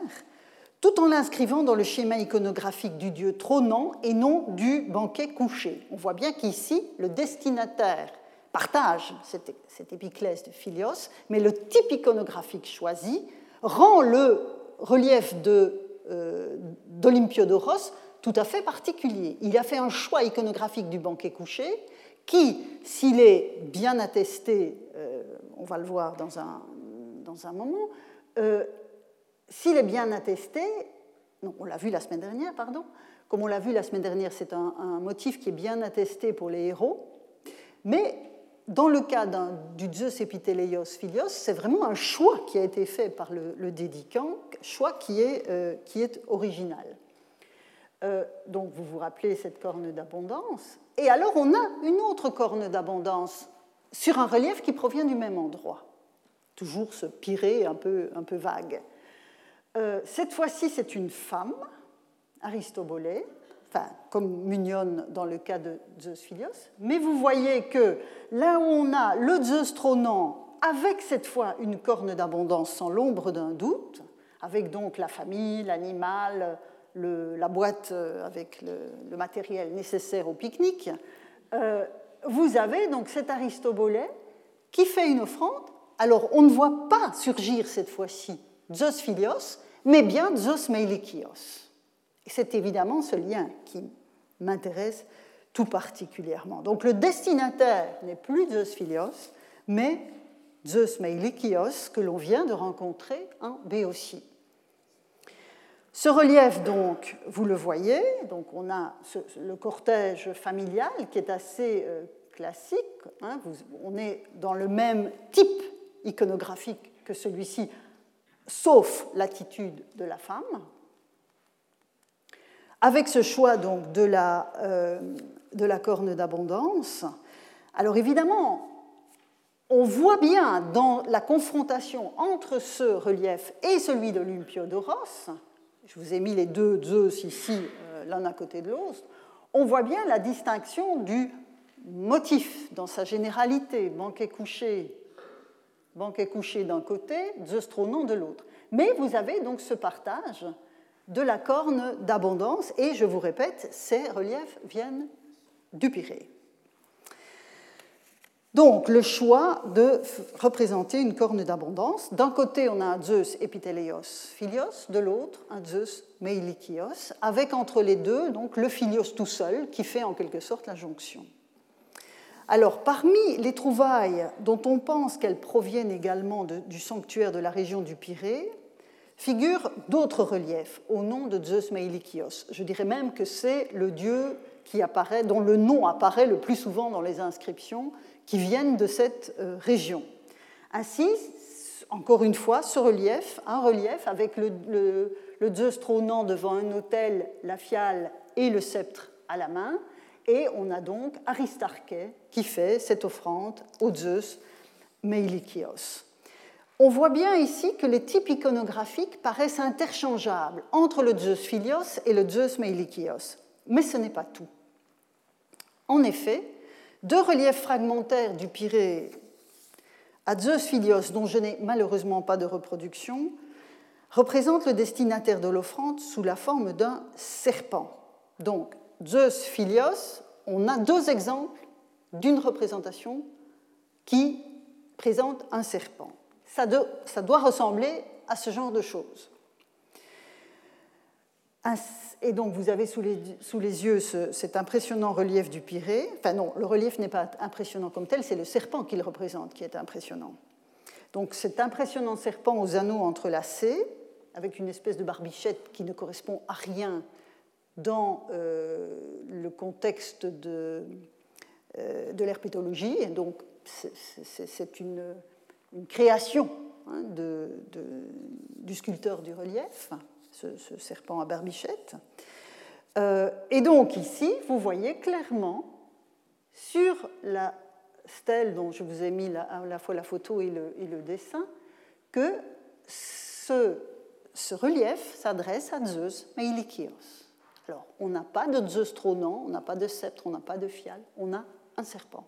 tout en l'inscrivant dans le schéma iconographique du dieu trônant et non du banquet couché. On voit bien qu'ici, le destinataire partage cette, épiclèse de Philios, mais le type iconographique choisi rend le relief euh, d'Olympiodoros tout à fait particulier. Il a fait un choix iconographique du banquet couché qui, s'il est bien attesté, euh, on va le voir dans un, dans un moment, euh, s'il est bien attesté, on l'a vu la semaine dernière, pardon, comme on l'a vu la semaine dernière, c'est un, motif qui est bien attesté pour les héros, mais dans le cas du Zeus epiteleios philios, c'est vraiment un choix qui a été fait par le, dédicant, choix qui est, euh, qui est original. Euh, donc vous vous rappelez cette corne d'abondance. Et alors on a une autre corne d'abondance sur un relief qui provient du même endroit. Toujours ce piré un peu, un peu vague. Euh, cette fois-ci, c'est une femme, Aristobolé, enfin, comme Munion dans le cas de Zeus Philios, mais vous voyez que là où on a le Zeus trônant, avec cette fois une corne d'abondance sans l'ombre d'un doute, avec donc la famille, l'animal, la boîte euh, avec le, matériel nécessaire au pique-nique, euh, vous avez donc cet Aristobolé qui fait une offrande. Alors on ne voit pas surgir cette fois-ci Zeus Philios, mais bien Zeus Meilikios. C'est évidemment ce lien qui m'intéresse tout particulièrement. Donc le destinataire n'est plus Zeus Philios, mais Zeus Meilikios que l'on vient de rencontrer en Béotie. Ce relief, donc, vous le voyez, donc on a le cortège familial qui est assez euh, classique. Hein, on est dans le même type iconographique que celui-ci, sauf l'attitude de la femme. Avec ce choix donc de la, euh, de la corne d'abondance, alors évidemment, on voit bien dans la confrontation entre ce relief et celui de l'Olympiodoros, je vous ai mis les deux Zeus ici, euh, l'un à côté de l'autre, on voit bien la distinction du motif dans sa généralité, banquet couché banquet couché d'un côté, Zeus trônant de l'autre. Mais vous avez donc ce partage de la corne d'abondance, et je vous répète, ces reliefs viennent du Pirée. Donc, le choix de représenter une corne d'abondance. D'un côté, on a Zeus epiteleios philios, de l'autre, un Zeus meilikios, avec entre les deux donc, le philios tout seul, qui fait en quelque sorte la jonction. Alors, parmi les trouvailles dont on pense qu'elles proviennent également du sanctuaire de la région du Pirée, figurent d'autres reliefs au nom de Zeus Meilikios. Je dirais même que c'est le dieu qui apparaît, dont le nom apparaît le plus souvent dans les inscriptions qui viennent de cette euh, région. Ainsi, encore une fois, ce relief, un relief avec le, le Zeus trônant devant un autel, la fiale et le sceptre à la main, et on a donc Aristarché qui fait cette offrande au Zeus Meilikios. On voit bien ici que les types iconographiques paraissent interchangeables entre le Zeus Philios et le Zeus Meilikios. Mais ce n'est pas tout. En effet, deux reliefs fragmentaires du Pirée à Zeus Philios, dont je n'ai malheureusement pas de reproduction, représentent le destinataire de l'offrande sous la forme d'un serpent. Donc, Zeus Philios, on a deux exemples d'une représentation qui présente un serpent. Ça, doit ressembler à ce genre de choses. Et donc vous avez sous les, yeux cet impressionnant relief du Pirée. Enfin non, le relief n'est pas impressionnant comme tel, c'est le serpent qu'il représente qui est impressionnant. Donc cet impressionnant serpent aux anneaux entrelacés, avec une espèce de barbichette qui ne correspond à rien dans euh, le contexte de, euh, de l'herpétologie. Donc c'est une, création hein, du sculpteur du relief, ce, serpent à barbichette. Euh, et donc ici, vous voyez clairement sur la stèle dont je vous ai mis à la fois la photo et le, dessin, que ce, relief s'adresse à Zeus Meilikios. Alors, on n'a pas de Zeus on n'a pas de sceptre, on n'a pas de fiale, on a un serpent.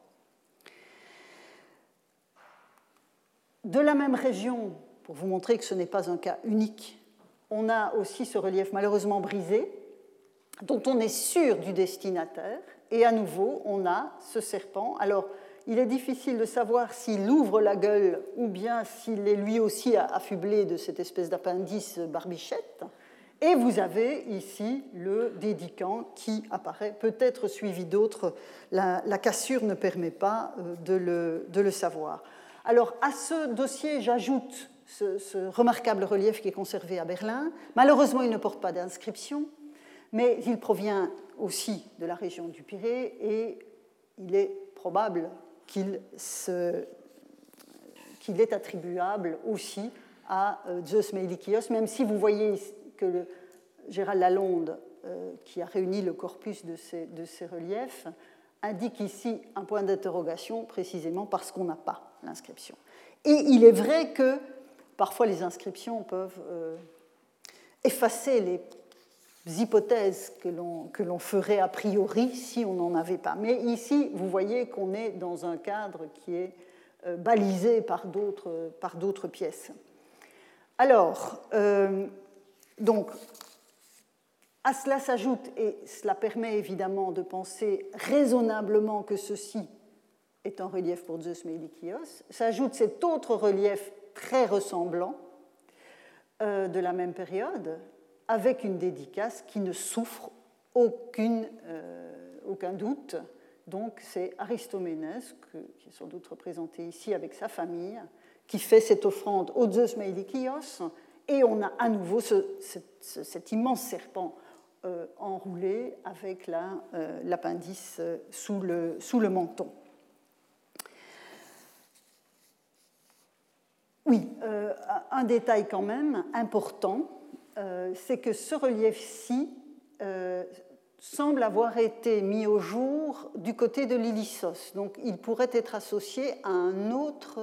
De la même région, pour vous montrer que ce n'est pas un cas unique, on a aussi ce relief malheureusement brisé, dont on est sûr du destinataire, et à nouveau, on a ce serpent. Alors, il est difficile de savoir s'il ouvre la gueule ou bien s'il est lui aussi affublé de cette espèce d'appendice barbichette. Et vous avez ici le dédicant qui apparaît, peut-être suivi d'autres. La, cassure ne permet pas euh, de le, savoir. Alors, à ce dossier, j'ajoute ce, ce, remarquable relief qui est conservé à Berlin. Malheureusement, il ne porte pas d'inscription, mais il provient aussi de la région du Pirée et il est probable qu'il est attribuable aussi à euh, Zeus Meilikios, même si vous voyez que le, Gérald Lalonde, euh, qui a réuni le corpus de ces, reliefs, indique ici un point d'interrogation précisément parce qu'on n'a pas l'inscription. Et il est vrai que parfois les inscriptions peuvent euh, effacer les hypothèses que l'on ferait a priori si on n'en avait pas. Mais ici, vous voyez qu'on est dans un cadre qui est euh, balisé par d'autres pièces. Alors, donc, à cela s'ajoute, et cela permet évidemment de penser raisonnablement que ceci est un relief pour Zeus Meilikios, s'ajoute cet autre relief très ressemblant euh, de la même période, avec une dédicace qui ne souffre aucune, euh, aucun doute. Donc c'est Aristoménès, qui est sans doute représenté ici avec sa famille, qui fait cette offrande aux Zeus Meilikios, et on a à nouveau cet immense serpent euh, enroulé avec euh, l'appendice sous, le, sous le menton. Oui, un détail quand même important, euh, c'est que ce relief-ci euh, semble avoir été mis au jour du côté de l'Ilissos. Donc il pourrait être associé à un autre,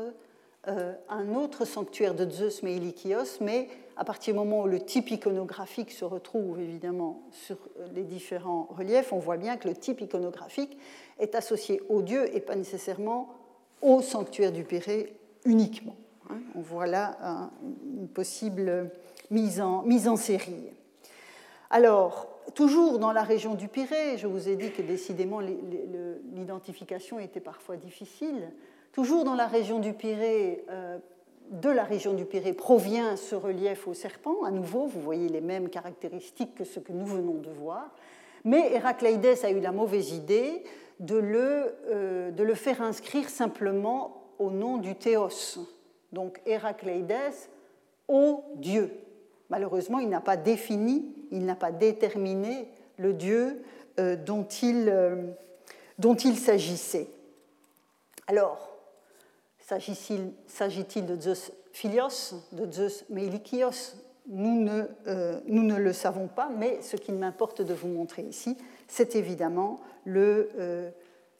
euh, un autre sanctuaire de Zeus Meilikios, mais à partir du moment où le type iconographique se retrouve évidemment sur les différents reliefs, on voit bien que le type iconographique est associé au dieu et pas nécessairement au sanctuaire du Péré uniquement. Hein. On voit là une possible mise en, mise en série. Alors, toujours dans la région du Pirée, je vous ai dit que décidément l'identification était parfois difficile, toujours dans la région du Pirée, euh, de la région du Pirée provient ce relief au serpent. À nouveau, vous voyez les mêmes caractéristiques que ce que nous venons de voir. Mais Héracléidès a eu la mauvaise idée de le, euh, de le faire inscrire simplement au nom du Théos. Donc Héracléidès, au Dieu. Malheureusement, il n'a pas défini, il n'a pas déterminé le Dieu euh, dont il, dont il s'agissait. Alors, s'agit-il de Zeus Philios, de Zeus Meilikios nous ne, euh, nous ne le savons pas, mais ce qu'il m'importe de vous montrer ici, c'est évidemment le,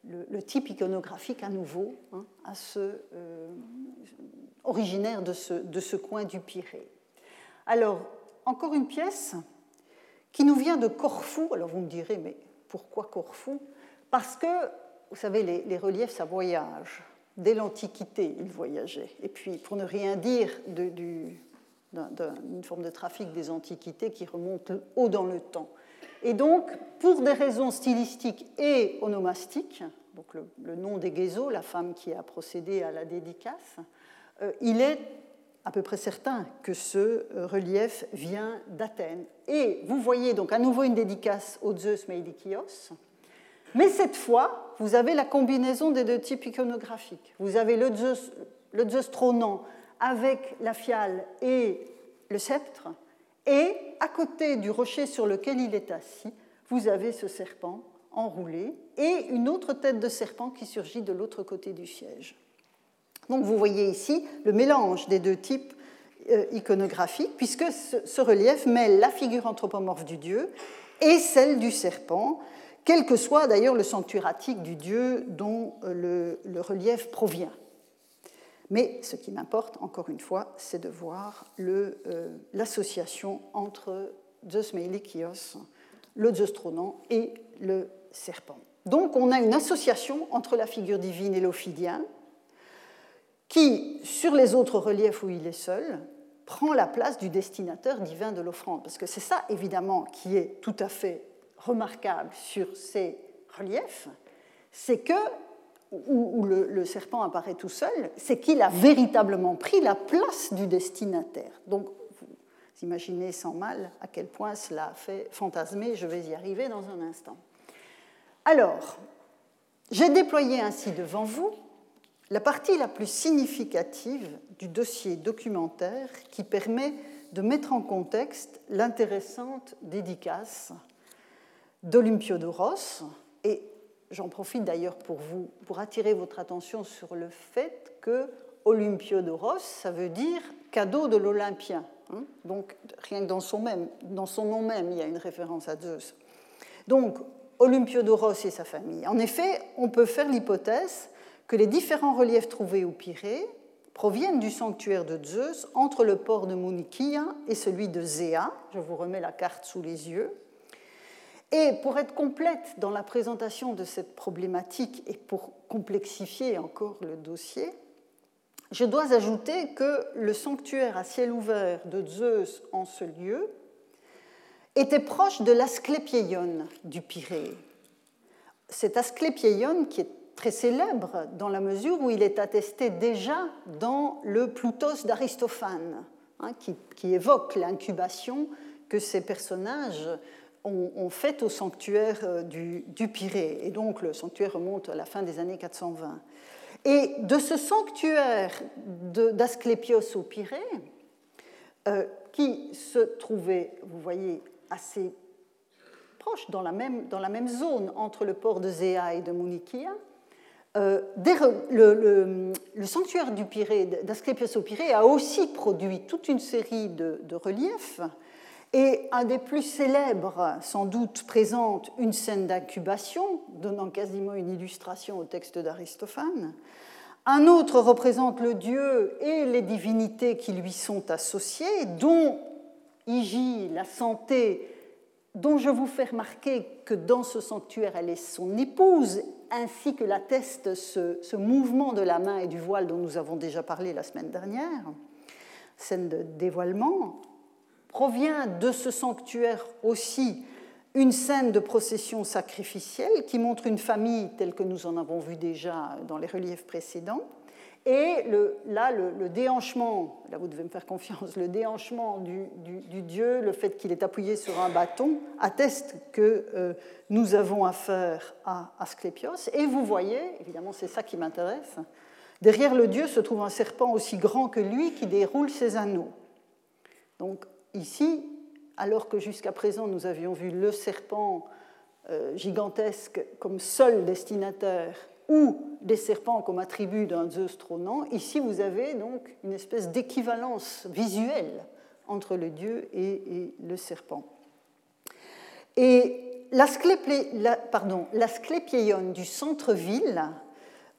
le, type iconographique à nouveau, hein, à ce, originaire de ce, de ce coin du Pirée. Alors, encore une pièce qui nous vient de Corfou. Alors vous me direz, mais pourquoi Corfou? Parce que, vous savez, les, reliefs, ça voyage. Dès l'Antiquité, ils voyageaient. Et puis, pour ne rien dire d'une forme de trafic des Antiquités qui remonte haut dans le temps. Et donc, pour des raisons stylistiques et onomastiques, donc le, nom des Guézos, la femme qui a procédé à la dédicace, euh, il est à peu près certain que ce euh, relief vient d'Athènes. Et vous voyez donc à nouveau une dédicace au Zeus Meidikios, mais cette fois, vous avez la combinaison des deux types iconographiques. Vous avez le Zeus, le trônant avec la fiale et le sceptre, et à côté du rocher sur lequel il est assis, vous avez ce serpent enroulé et une autre tête de serpent qui surgit de l'autre côté du siège. Donc vous voyez ici le mélange des deux types euh, iconographiques, puisque ce, relief mêle la figure anthropomorphe du dieu et celle du serpent, quel que soit d'ailleurs le sanctuaire attique du dieu dont euh, le, relief provient. Mais ce qui m'importe, encore une fois, c'est de voir euh, l'association entre Zeus Meilikios, le Zeus trônant, et le serpent. Donc on a une association entre la figure divine et l'ophidien, qui, sur les autres reliefs où il est seul, prend la place du destinateur divin de l'offrande. Parce que c'est ça, évidemment, qui est tout à fait remarquable sur ces reliefs, c'est que, où, le, serpent apparaît tout seul, c'est qu'il a véritablement pris la place du destinataire. Donc, vous imaginez sans mal à quel point cela fait fantasmer, je vais y arriver dans un instant. Alors, j'ai déployé ainsi devant vous la partie la plus significative du dossier documentaire qui permet de mettre en contexte l'intéressante dédicace d'Olympiodoros. Et j'en profite d'ailleurs pour, vous, pour attirer votre attention sur le fait que Olympiodoros, ça veut dire cadeau de l'Olympien. Hein. Donc, rien que dans son, nom même, il y a une référence à Zeus. Donc, Olympiodoros et sa famille. En effet, on peut faire l'hypothèse que les différents reliefs trouvés au Pirée proviennent du sanctuaire de Zeus entre le port de Munikia et celui de Zéa. Je vous remets la carte sous les yeux. Et pour être complète dans la présentation de cette problématique et pour complexifier encore le dossier, je dois ajouter que le sanctuaire à ciel ouvert de Zeus en ce lieu était proche de l'Asclépieion du Pirée. Cet Asclépieion, qui est très célèbre dans la mesure où il est attesté déjà dans le Ploutos d'Aristophane, hein, qui, évoque l'incubation que ces personnages ont, faite au sanctuaire euh, du, du, Pirée. Et donc le sanctuaire remonte à la fin des années 420. Et de ce sanctuaire d'Asclépios au Pirée, euh, qui se trouvait, vous voyez, assez proche, dans la même, dans la même zone entre le port de Zéa et de Munikia. Euh, le, sanctuaire du Pirée, d'Asclépios au Pirée, a aussi produit toute une série de, reliefs, et un des plus célèbres, sans doute, présente une scène d'incubation, donnant quasiment une illustration au texte d'Aristophane. Un autre représente le dieu et les divinités qui lui sont associées, dont Igi, la santé, dont je vous fais remarquer que dans ce sanctuaire, elle est son épouse, ainsi que l'atteste ce mouvement de la main et du voile dont nous avons déjà parlé la semaine dernière, scène de dévoilement, provient de ce sanctuaire aussi une scène de procession sacrificielle qui montre une famille telle que nous en avons vu déjà dans les reliefs précédents, et là, le, déhanchement, là vous devez me faire confiance, le déhanchement du, dieu, le fait qu'il est appuyé sur un bâton, atteste que euh, nous avons affaire à Asclépios. Et vous voyez, évidemment c'est ça qui m'intéresse, derrière le dieu se trouve un serpent aussi grand que lui qui déroule ses anneaux. Donc ici, alors que jusqu'à présent nous avions vu le serpent euh, gigantesque comme seul destinataire ou des serpents comme attribut d'un Zeus trônant, ici vous avez donc une espèce d'équivalence visuelle entre le dieu et, le serpent. Et l'asclépieion du centre-ville,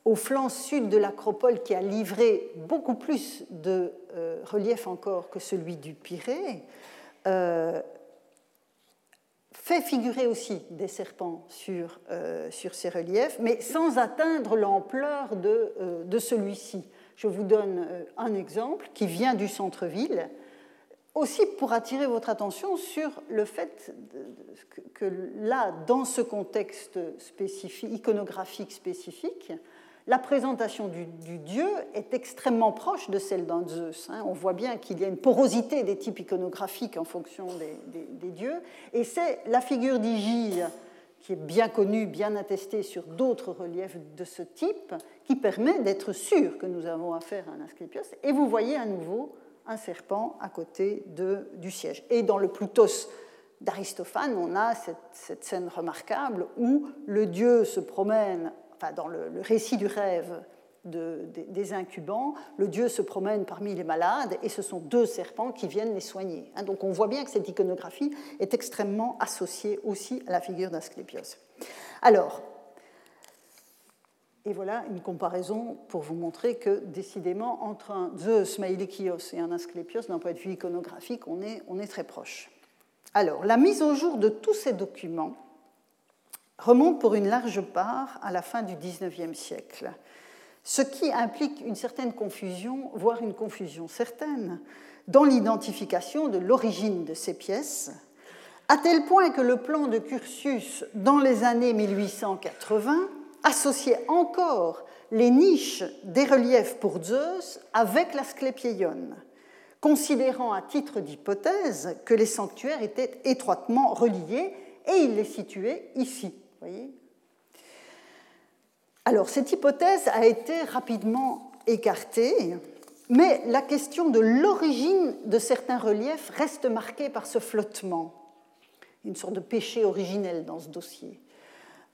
au flanc sud de l'acropole qui a livré beaucoup plus de euh, relief encore que celui du Pirée, euh, fait figurer aussi des serpents sur, euh, sur ces reliefs, mais sans atteindre l'ampleur de, euh, de celui-ci. Je vous donne un exemple qui vient du centre-ville, aussi pour attirer votre attention sur le fait que, là, dans ce contexte iconographique spécifique, la présentation du, dieu est extrêmement proche de celle d'un Zeus. Hein. On voit bien qu'il y a une porosité des types iconographiques en fonction des, dieux. Et c'est la figure d'Igyre qui est bien connu, bien attesté sur d'autres reliefs de ce type, qui permet d'être sûr que nous avons affaire à un Asclepios. Et vous voyez à nouveau un serpent à côté du siège. Et dans le Plutos d'Aristophane, on a cette, scène remarquable où le dieu se promène, enfin dans le, récit du rêve des incubants, le dieu se promène parmi les malades et ce sont deux serpents qui viennent les soigner. Hein, donc on voit bien que cette iconographie est extrêmement associée aussi à la figure d'Asclépios. Alors, et voilà une comparaison pour vous montrer que, décidément, entre un Zeus Maïlikios et un Asclépios, d'un point de vue iconographique, on est, on est très proche. Alors, la mise au jour de tous ces documents remonte pour une large part à la fin du XIXe siècle, ce qui implique une certaine confusion, voire une confusion certaine, dans l'identification de l'origine de ces pièces, à tel point que le plan de Curtius dans les années 1880 associait encore les niches des reliefs pour Zeus avec l'Asclépieion, considérant à titre d'hypothèse que les sanctuaires étaient étroitement reliés et il les situait ici. Alors cette hypothèse a été rapidement écartée, mais la question de l'origine de certains reliefs reste marquée par ce flottement, une sorte de péché originel dans ce dossier.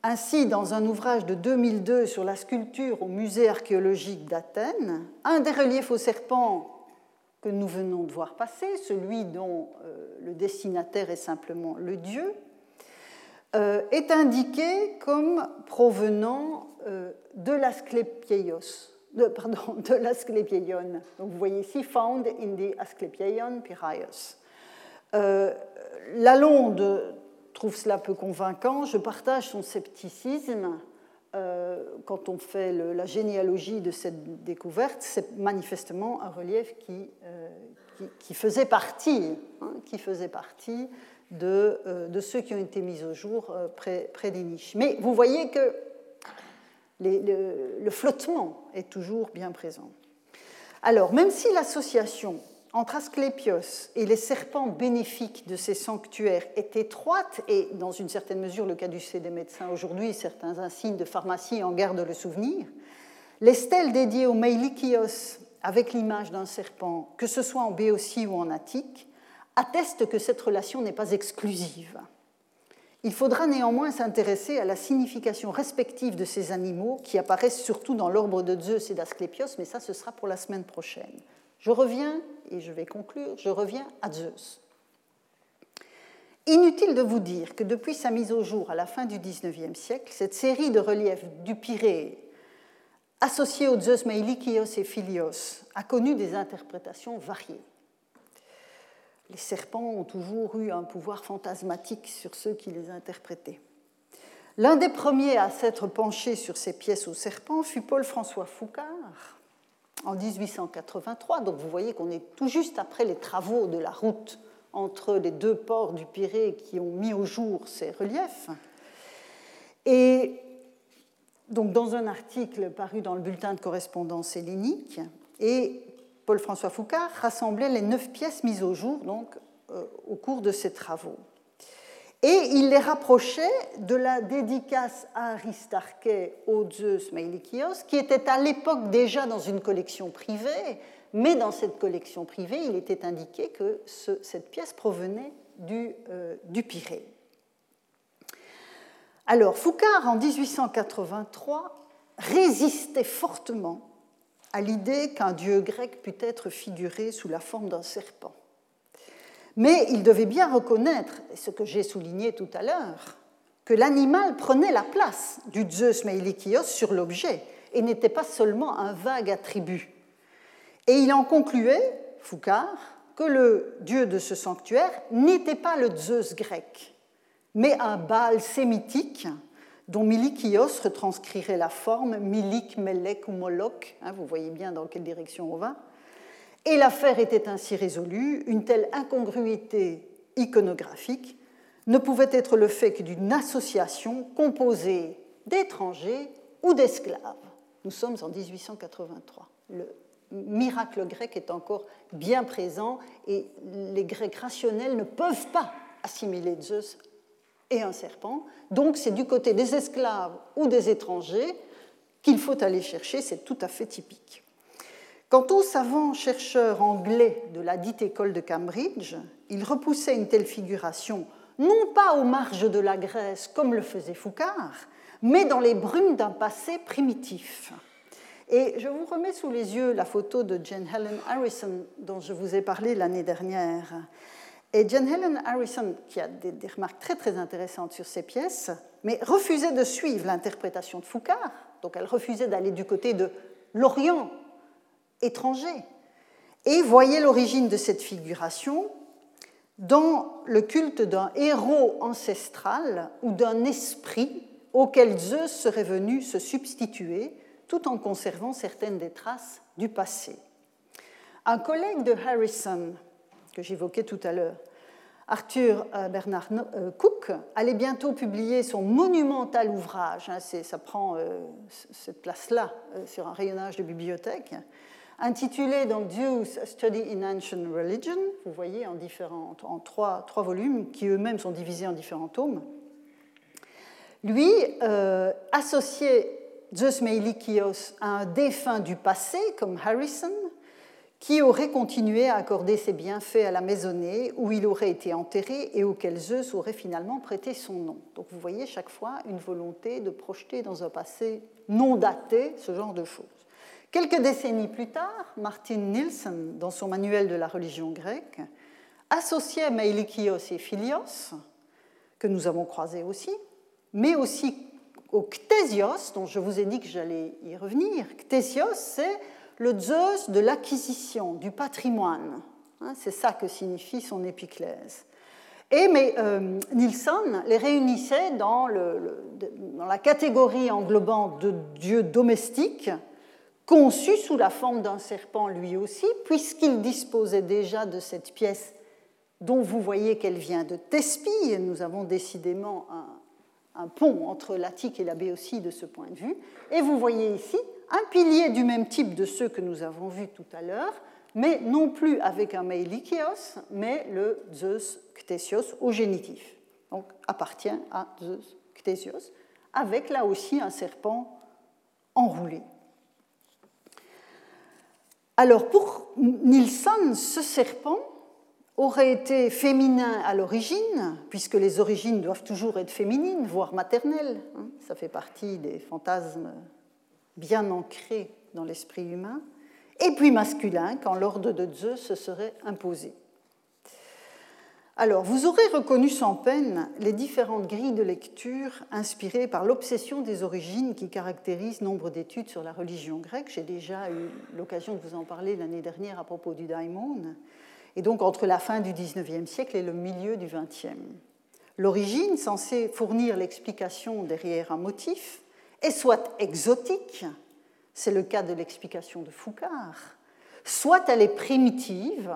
Ainsi, dans un ouvrage de 2002 sur la sculpture au musée archéologique d'Athènes, un des reliefs au serpent que nous venons de voir passer, celui dont euh, le destinataire est simplement le dieu, est indiqué comme provenant euh, de l'Asclepieios, de, pardon, de. Donc vous voyez ici, found in the Asclepieion Pyraios. Lalonde trouve cela peu convaincant. Je partage son scepticisme. Euh, quand on fait la généalogie de cette découverte, c'est manifestement un relief qui, euh, qui, faisait partie, hein, qui faisait partie de, euh, de, ceux qui ont été mis au jour près, des niches. Mais vous voyez que le, le flottement est toujours bien présent. Alors, même si l'association entre Asclépios et les serpents bénéfiques de ces sanctuaires est étroite, et dans une certaine mesure le caducée des médecins aujourd'hui, certains insignes de pharmacie en gardent le souvenir, les stèles dédiées au Meilikios avec l'image d'un serpent, que ce soit en Béotie ou en Attique, attestent que cette relation n'est pas exclusive. Il faudra néanmoins s'intéresser à la signification respective de ces animaux qui apparaissent surtout dans l'ordre de Zeus et d'Asclépios, mais ça ce sera pour la semaine prochaine. Je reviens, et je vais conclure, je reviens à Zeus. Inutile de vous dire que depuis sa mise au jour à la fin du XIXe siècle, cette série de reliefs du Pirée, associés aux Zeus Meilikios et Philios, a connu des interprétations variées. Les serpents ont toujours eu un pouvoir fantasmatique sur ceux qui les interprétaient. L'un des premiers à s'être penché sur ces pièces aux serpents fut Paul-François Foucard, en 1883. Donc vous voyez qu'on est tout juste après les travaux de la route entre les deux ports du Pirée qui ont mis au jour ces reliefs. Et donc dans un article paru dans le bulletin de correspondance hellénique, et Paul-François Foucard rassemblait les neuf pièces mises au jour donc, euh, au cours de ses travaux. Et il les rapprochait de la dédicace à Aristarché au Zeus Meilikios, qui était à l'époque déjà dans une collection privée, mais dans cette collection privée, il était indiqué que cette pièce provenait du, euh, du Pirée. Alors, Foucard, en 1883, résistait fortement à l'idée qu'un dieu grec pût être figuré sous la forme d'un serpent. Mais il devait bien reconnaître, ce que j'ai souligné tout à l'heure, que l'animal prenait la place du Zeus Meilikios sur l'objet et n'était pas seulement un vague attribut. Et il en concluait, Foucard, que le dieu de ce sanctuaire n'était pas le Zeus grec, mais un Baal sémitique dont Milikios retranscrirait la forme Milik, Melek ou Moloch. Hein, vous voyez bien dans quelle direction on va. Et l'affaire était ainsi résolue, une telle incongruité iconographique ne pouvait être le fait que d'une association composée d'étrangers ou d'esclaves. Nous sommes en 1883. Le miracle grec est encore bien présent et les Grecs rationnels ne peuvent pas assimiler Zeus et un serpent. Donc c'est du côté des esclaves ou des étrangers qu'il faut aller chercher, c'est tout à fait typique. Quant aux savants chercheurs anglais de la dite école de Cambridge, ils repoussaient une telle figuration non pas aux marges de la Grèce comme le faisait Foucard, mais dans les brumes d'un passé primitif. Et je vous remets sous les yeux la photo de Jane Helen Harrison dont je vous ai parlé l'année dernière. Et Jane Helen Harrison, qui a des, remarques très très intéressantes sur ces pièces, mais refusait de suivre l'interprétation de Foucard, donc elle refusait d'aller du côté de l'Orient étranger, et voyait l'origine de cette figuration dans le culte d'un héros ancestral ou d'un esprit auquel Zeus serait venu se substituer tout en conservant certaines des traces du passé. Un collègue de Harrison, que j'évoquais tout à l'heure, Arthur euh, Bernard euh, Cook, allait bientôt publier son monumental ouvrage, hein, ça prend euh, cette place-là sur un rayonnage de bibliothèque, intitulé donc A Study in Ancient Religion, vous voyez en, trois, volumes qui eux-mêmes sont divisés en différents tomes. Lui associait Zeus Meilikios à un défunt du passé comme Harrison, qui aurait continué à accorder ses bienfaits à la maisonnée où il aurait été enterré et auquel Zeus aurait finalement prêté son nom. Donc vous voyez chaque fois une volonté de projeter dans un passé non daté ce genre de choses. Quelques décennies plus tard, Martin Nielsen, dans son manuel de la religion grecque, associait Meilikios et Philios, que nous avons croisés aussi, mais aussi au Ctésios, dont je vous ai dit que j'allais y revenir. Ctésios, c'est le Zeus de l'acquisition, du patrimoine. Hein, c'est ça que signifie son épiclèse. Et mais euh, Nilsson les réunissait dans, dans, la catégorie englobant de dieux domestiques, conçus sous la forme d'un serpent lui aussi, puisqu'il disposait déjà de cette pièce dont vous voyez qu'elle vient de Thespie. Nous avons décidément un, pont entre l'Attique et la Béotie de ce point de vue. Et vous voyez ici un pilier du même type de ceux que nous avons vus tout à l'heure, mais non plus avec un meilikios, mais le Zeus Ctésios au génitif. Donc appartient à Zeus Ctésios, avec là aussi un serpent enroulé. Alors pour Nilsson, ce serpent aurait été féminin à l'origine, puisque les origines doivent toujours être féminines, voire maternelles. Hein. Ça fait partie des fantasmes bien ancrés dans l'esprit humain. Et puis masculin, quand l'ordre de Zeus se serait imposé. Alors, vous aurez reconnu sans peine les différentes grilles de lecture inspirées par l'obsession des origines qui caractérise nombre d'études sur la religion grecque. J'ai déjà eu l'occasion de vous en parler l'année dernière à propos du daimon et donc entre la fin du XIXe siècle et le milieu du XXe. L'origine, censée fournir l'explication derrière un motif, est soit exotique, c'est le cas de l'explication de Foucard, soit elle est primitive,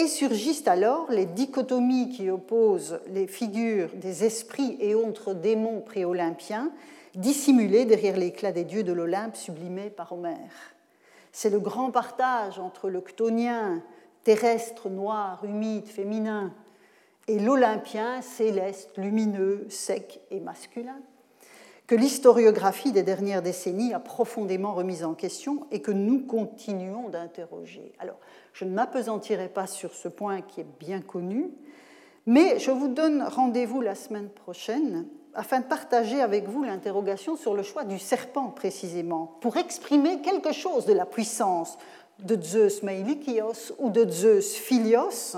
et surgissent alors les dichotomies qui opposent les figures des esprits et autres démons préolympiens, dissimulés derrière l'éclat des dieux de l'Olympe sublimés par Homère. C'est le grand partage entre le chtonien, terrestre, noir, humide, féminin, et l'Olympien, céleste, lumineux, sec et masculin, que l'historiographie des dernières décennies a profondément remise en question et que nous continuons d'interroger. Alors, je ne m'apesantirai pas sur ce point qui est bien connu, mais je vous donne rendez-vous la semaine prochaine afin de partager avec vous l'interrogation sur le choix du serpent précisément, pour exprimer quelque chose de la puissance, de Zeus Meilikios ou de Zeus Philios,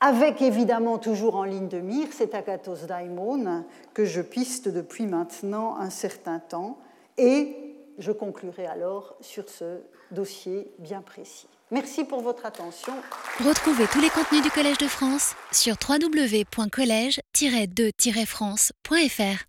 avec évidemment toujours en ligne de mire cet Akatos Daimon que je piste depuis maintenant un certain temps. Et je conclurai alors sur ce dossier bien précis. Merci pour votre attention. Retrouvez tous les contenus du Collège de France sur www.colège-2-france.fr.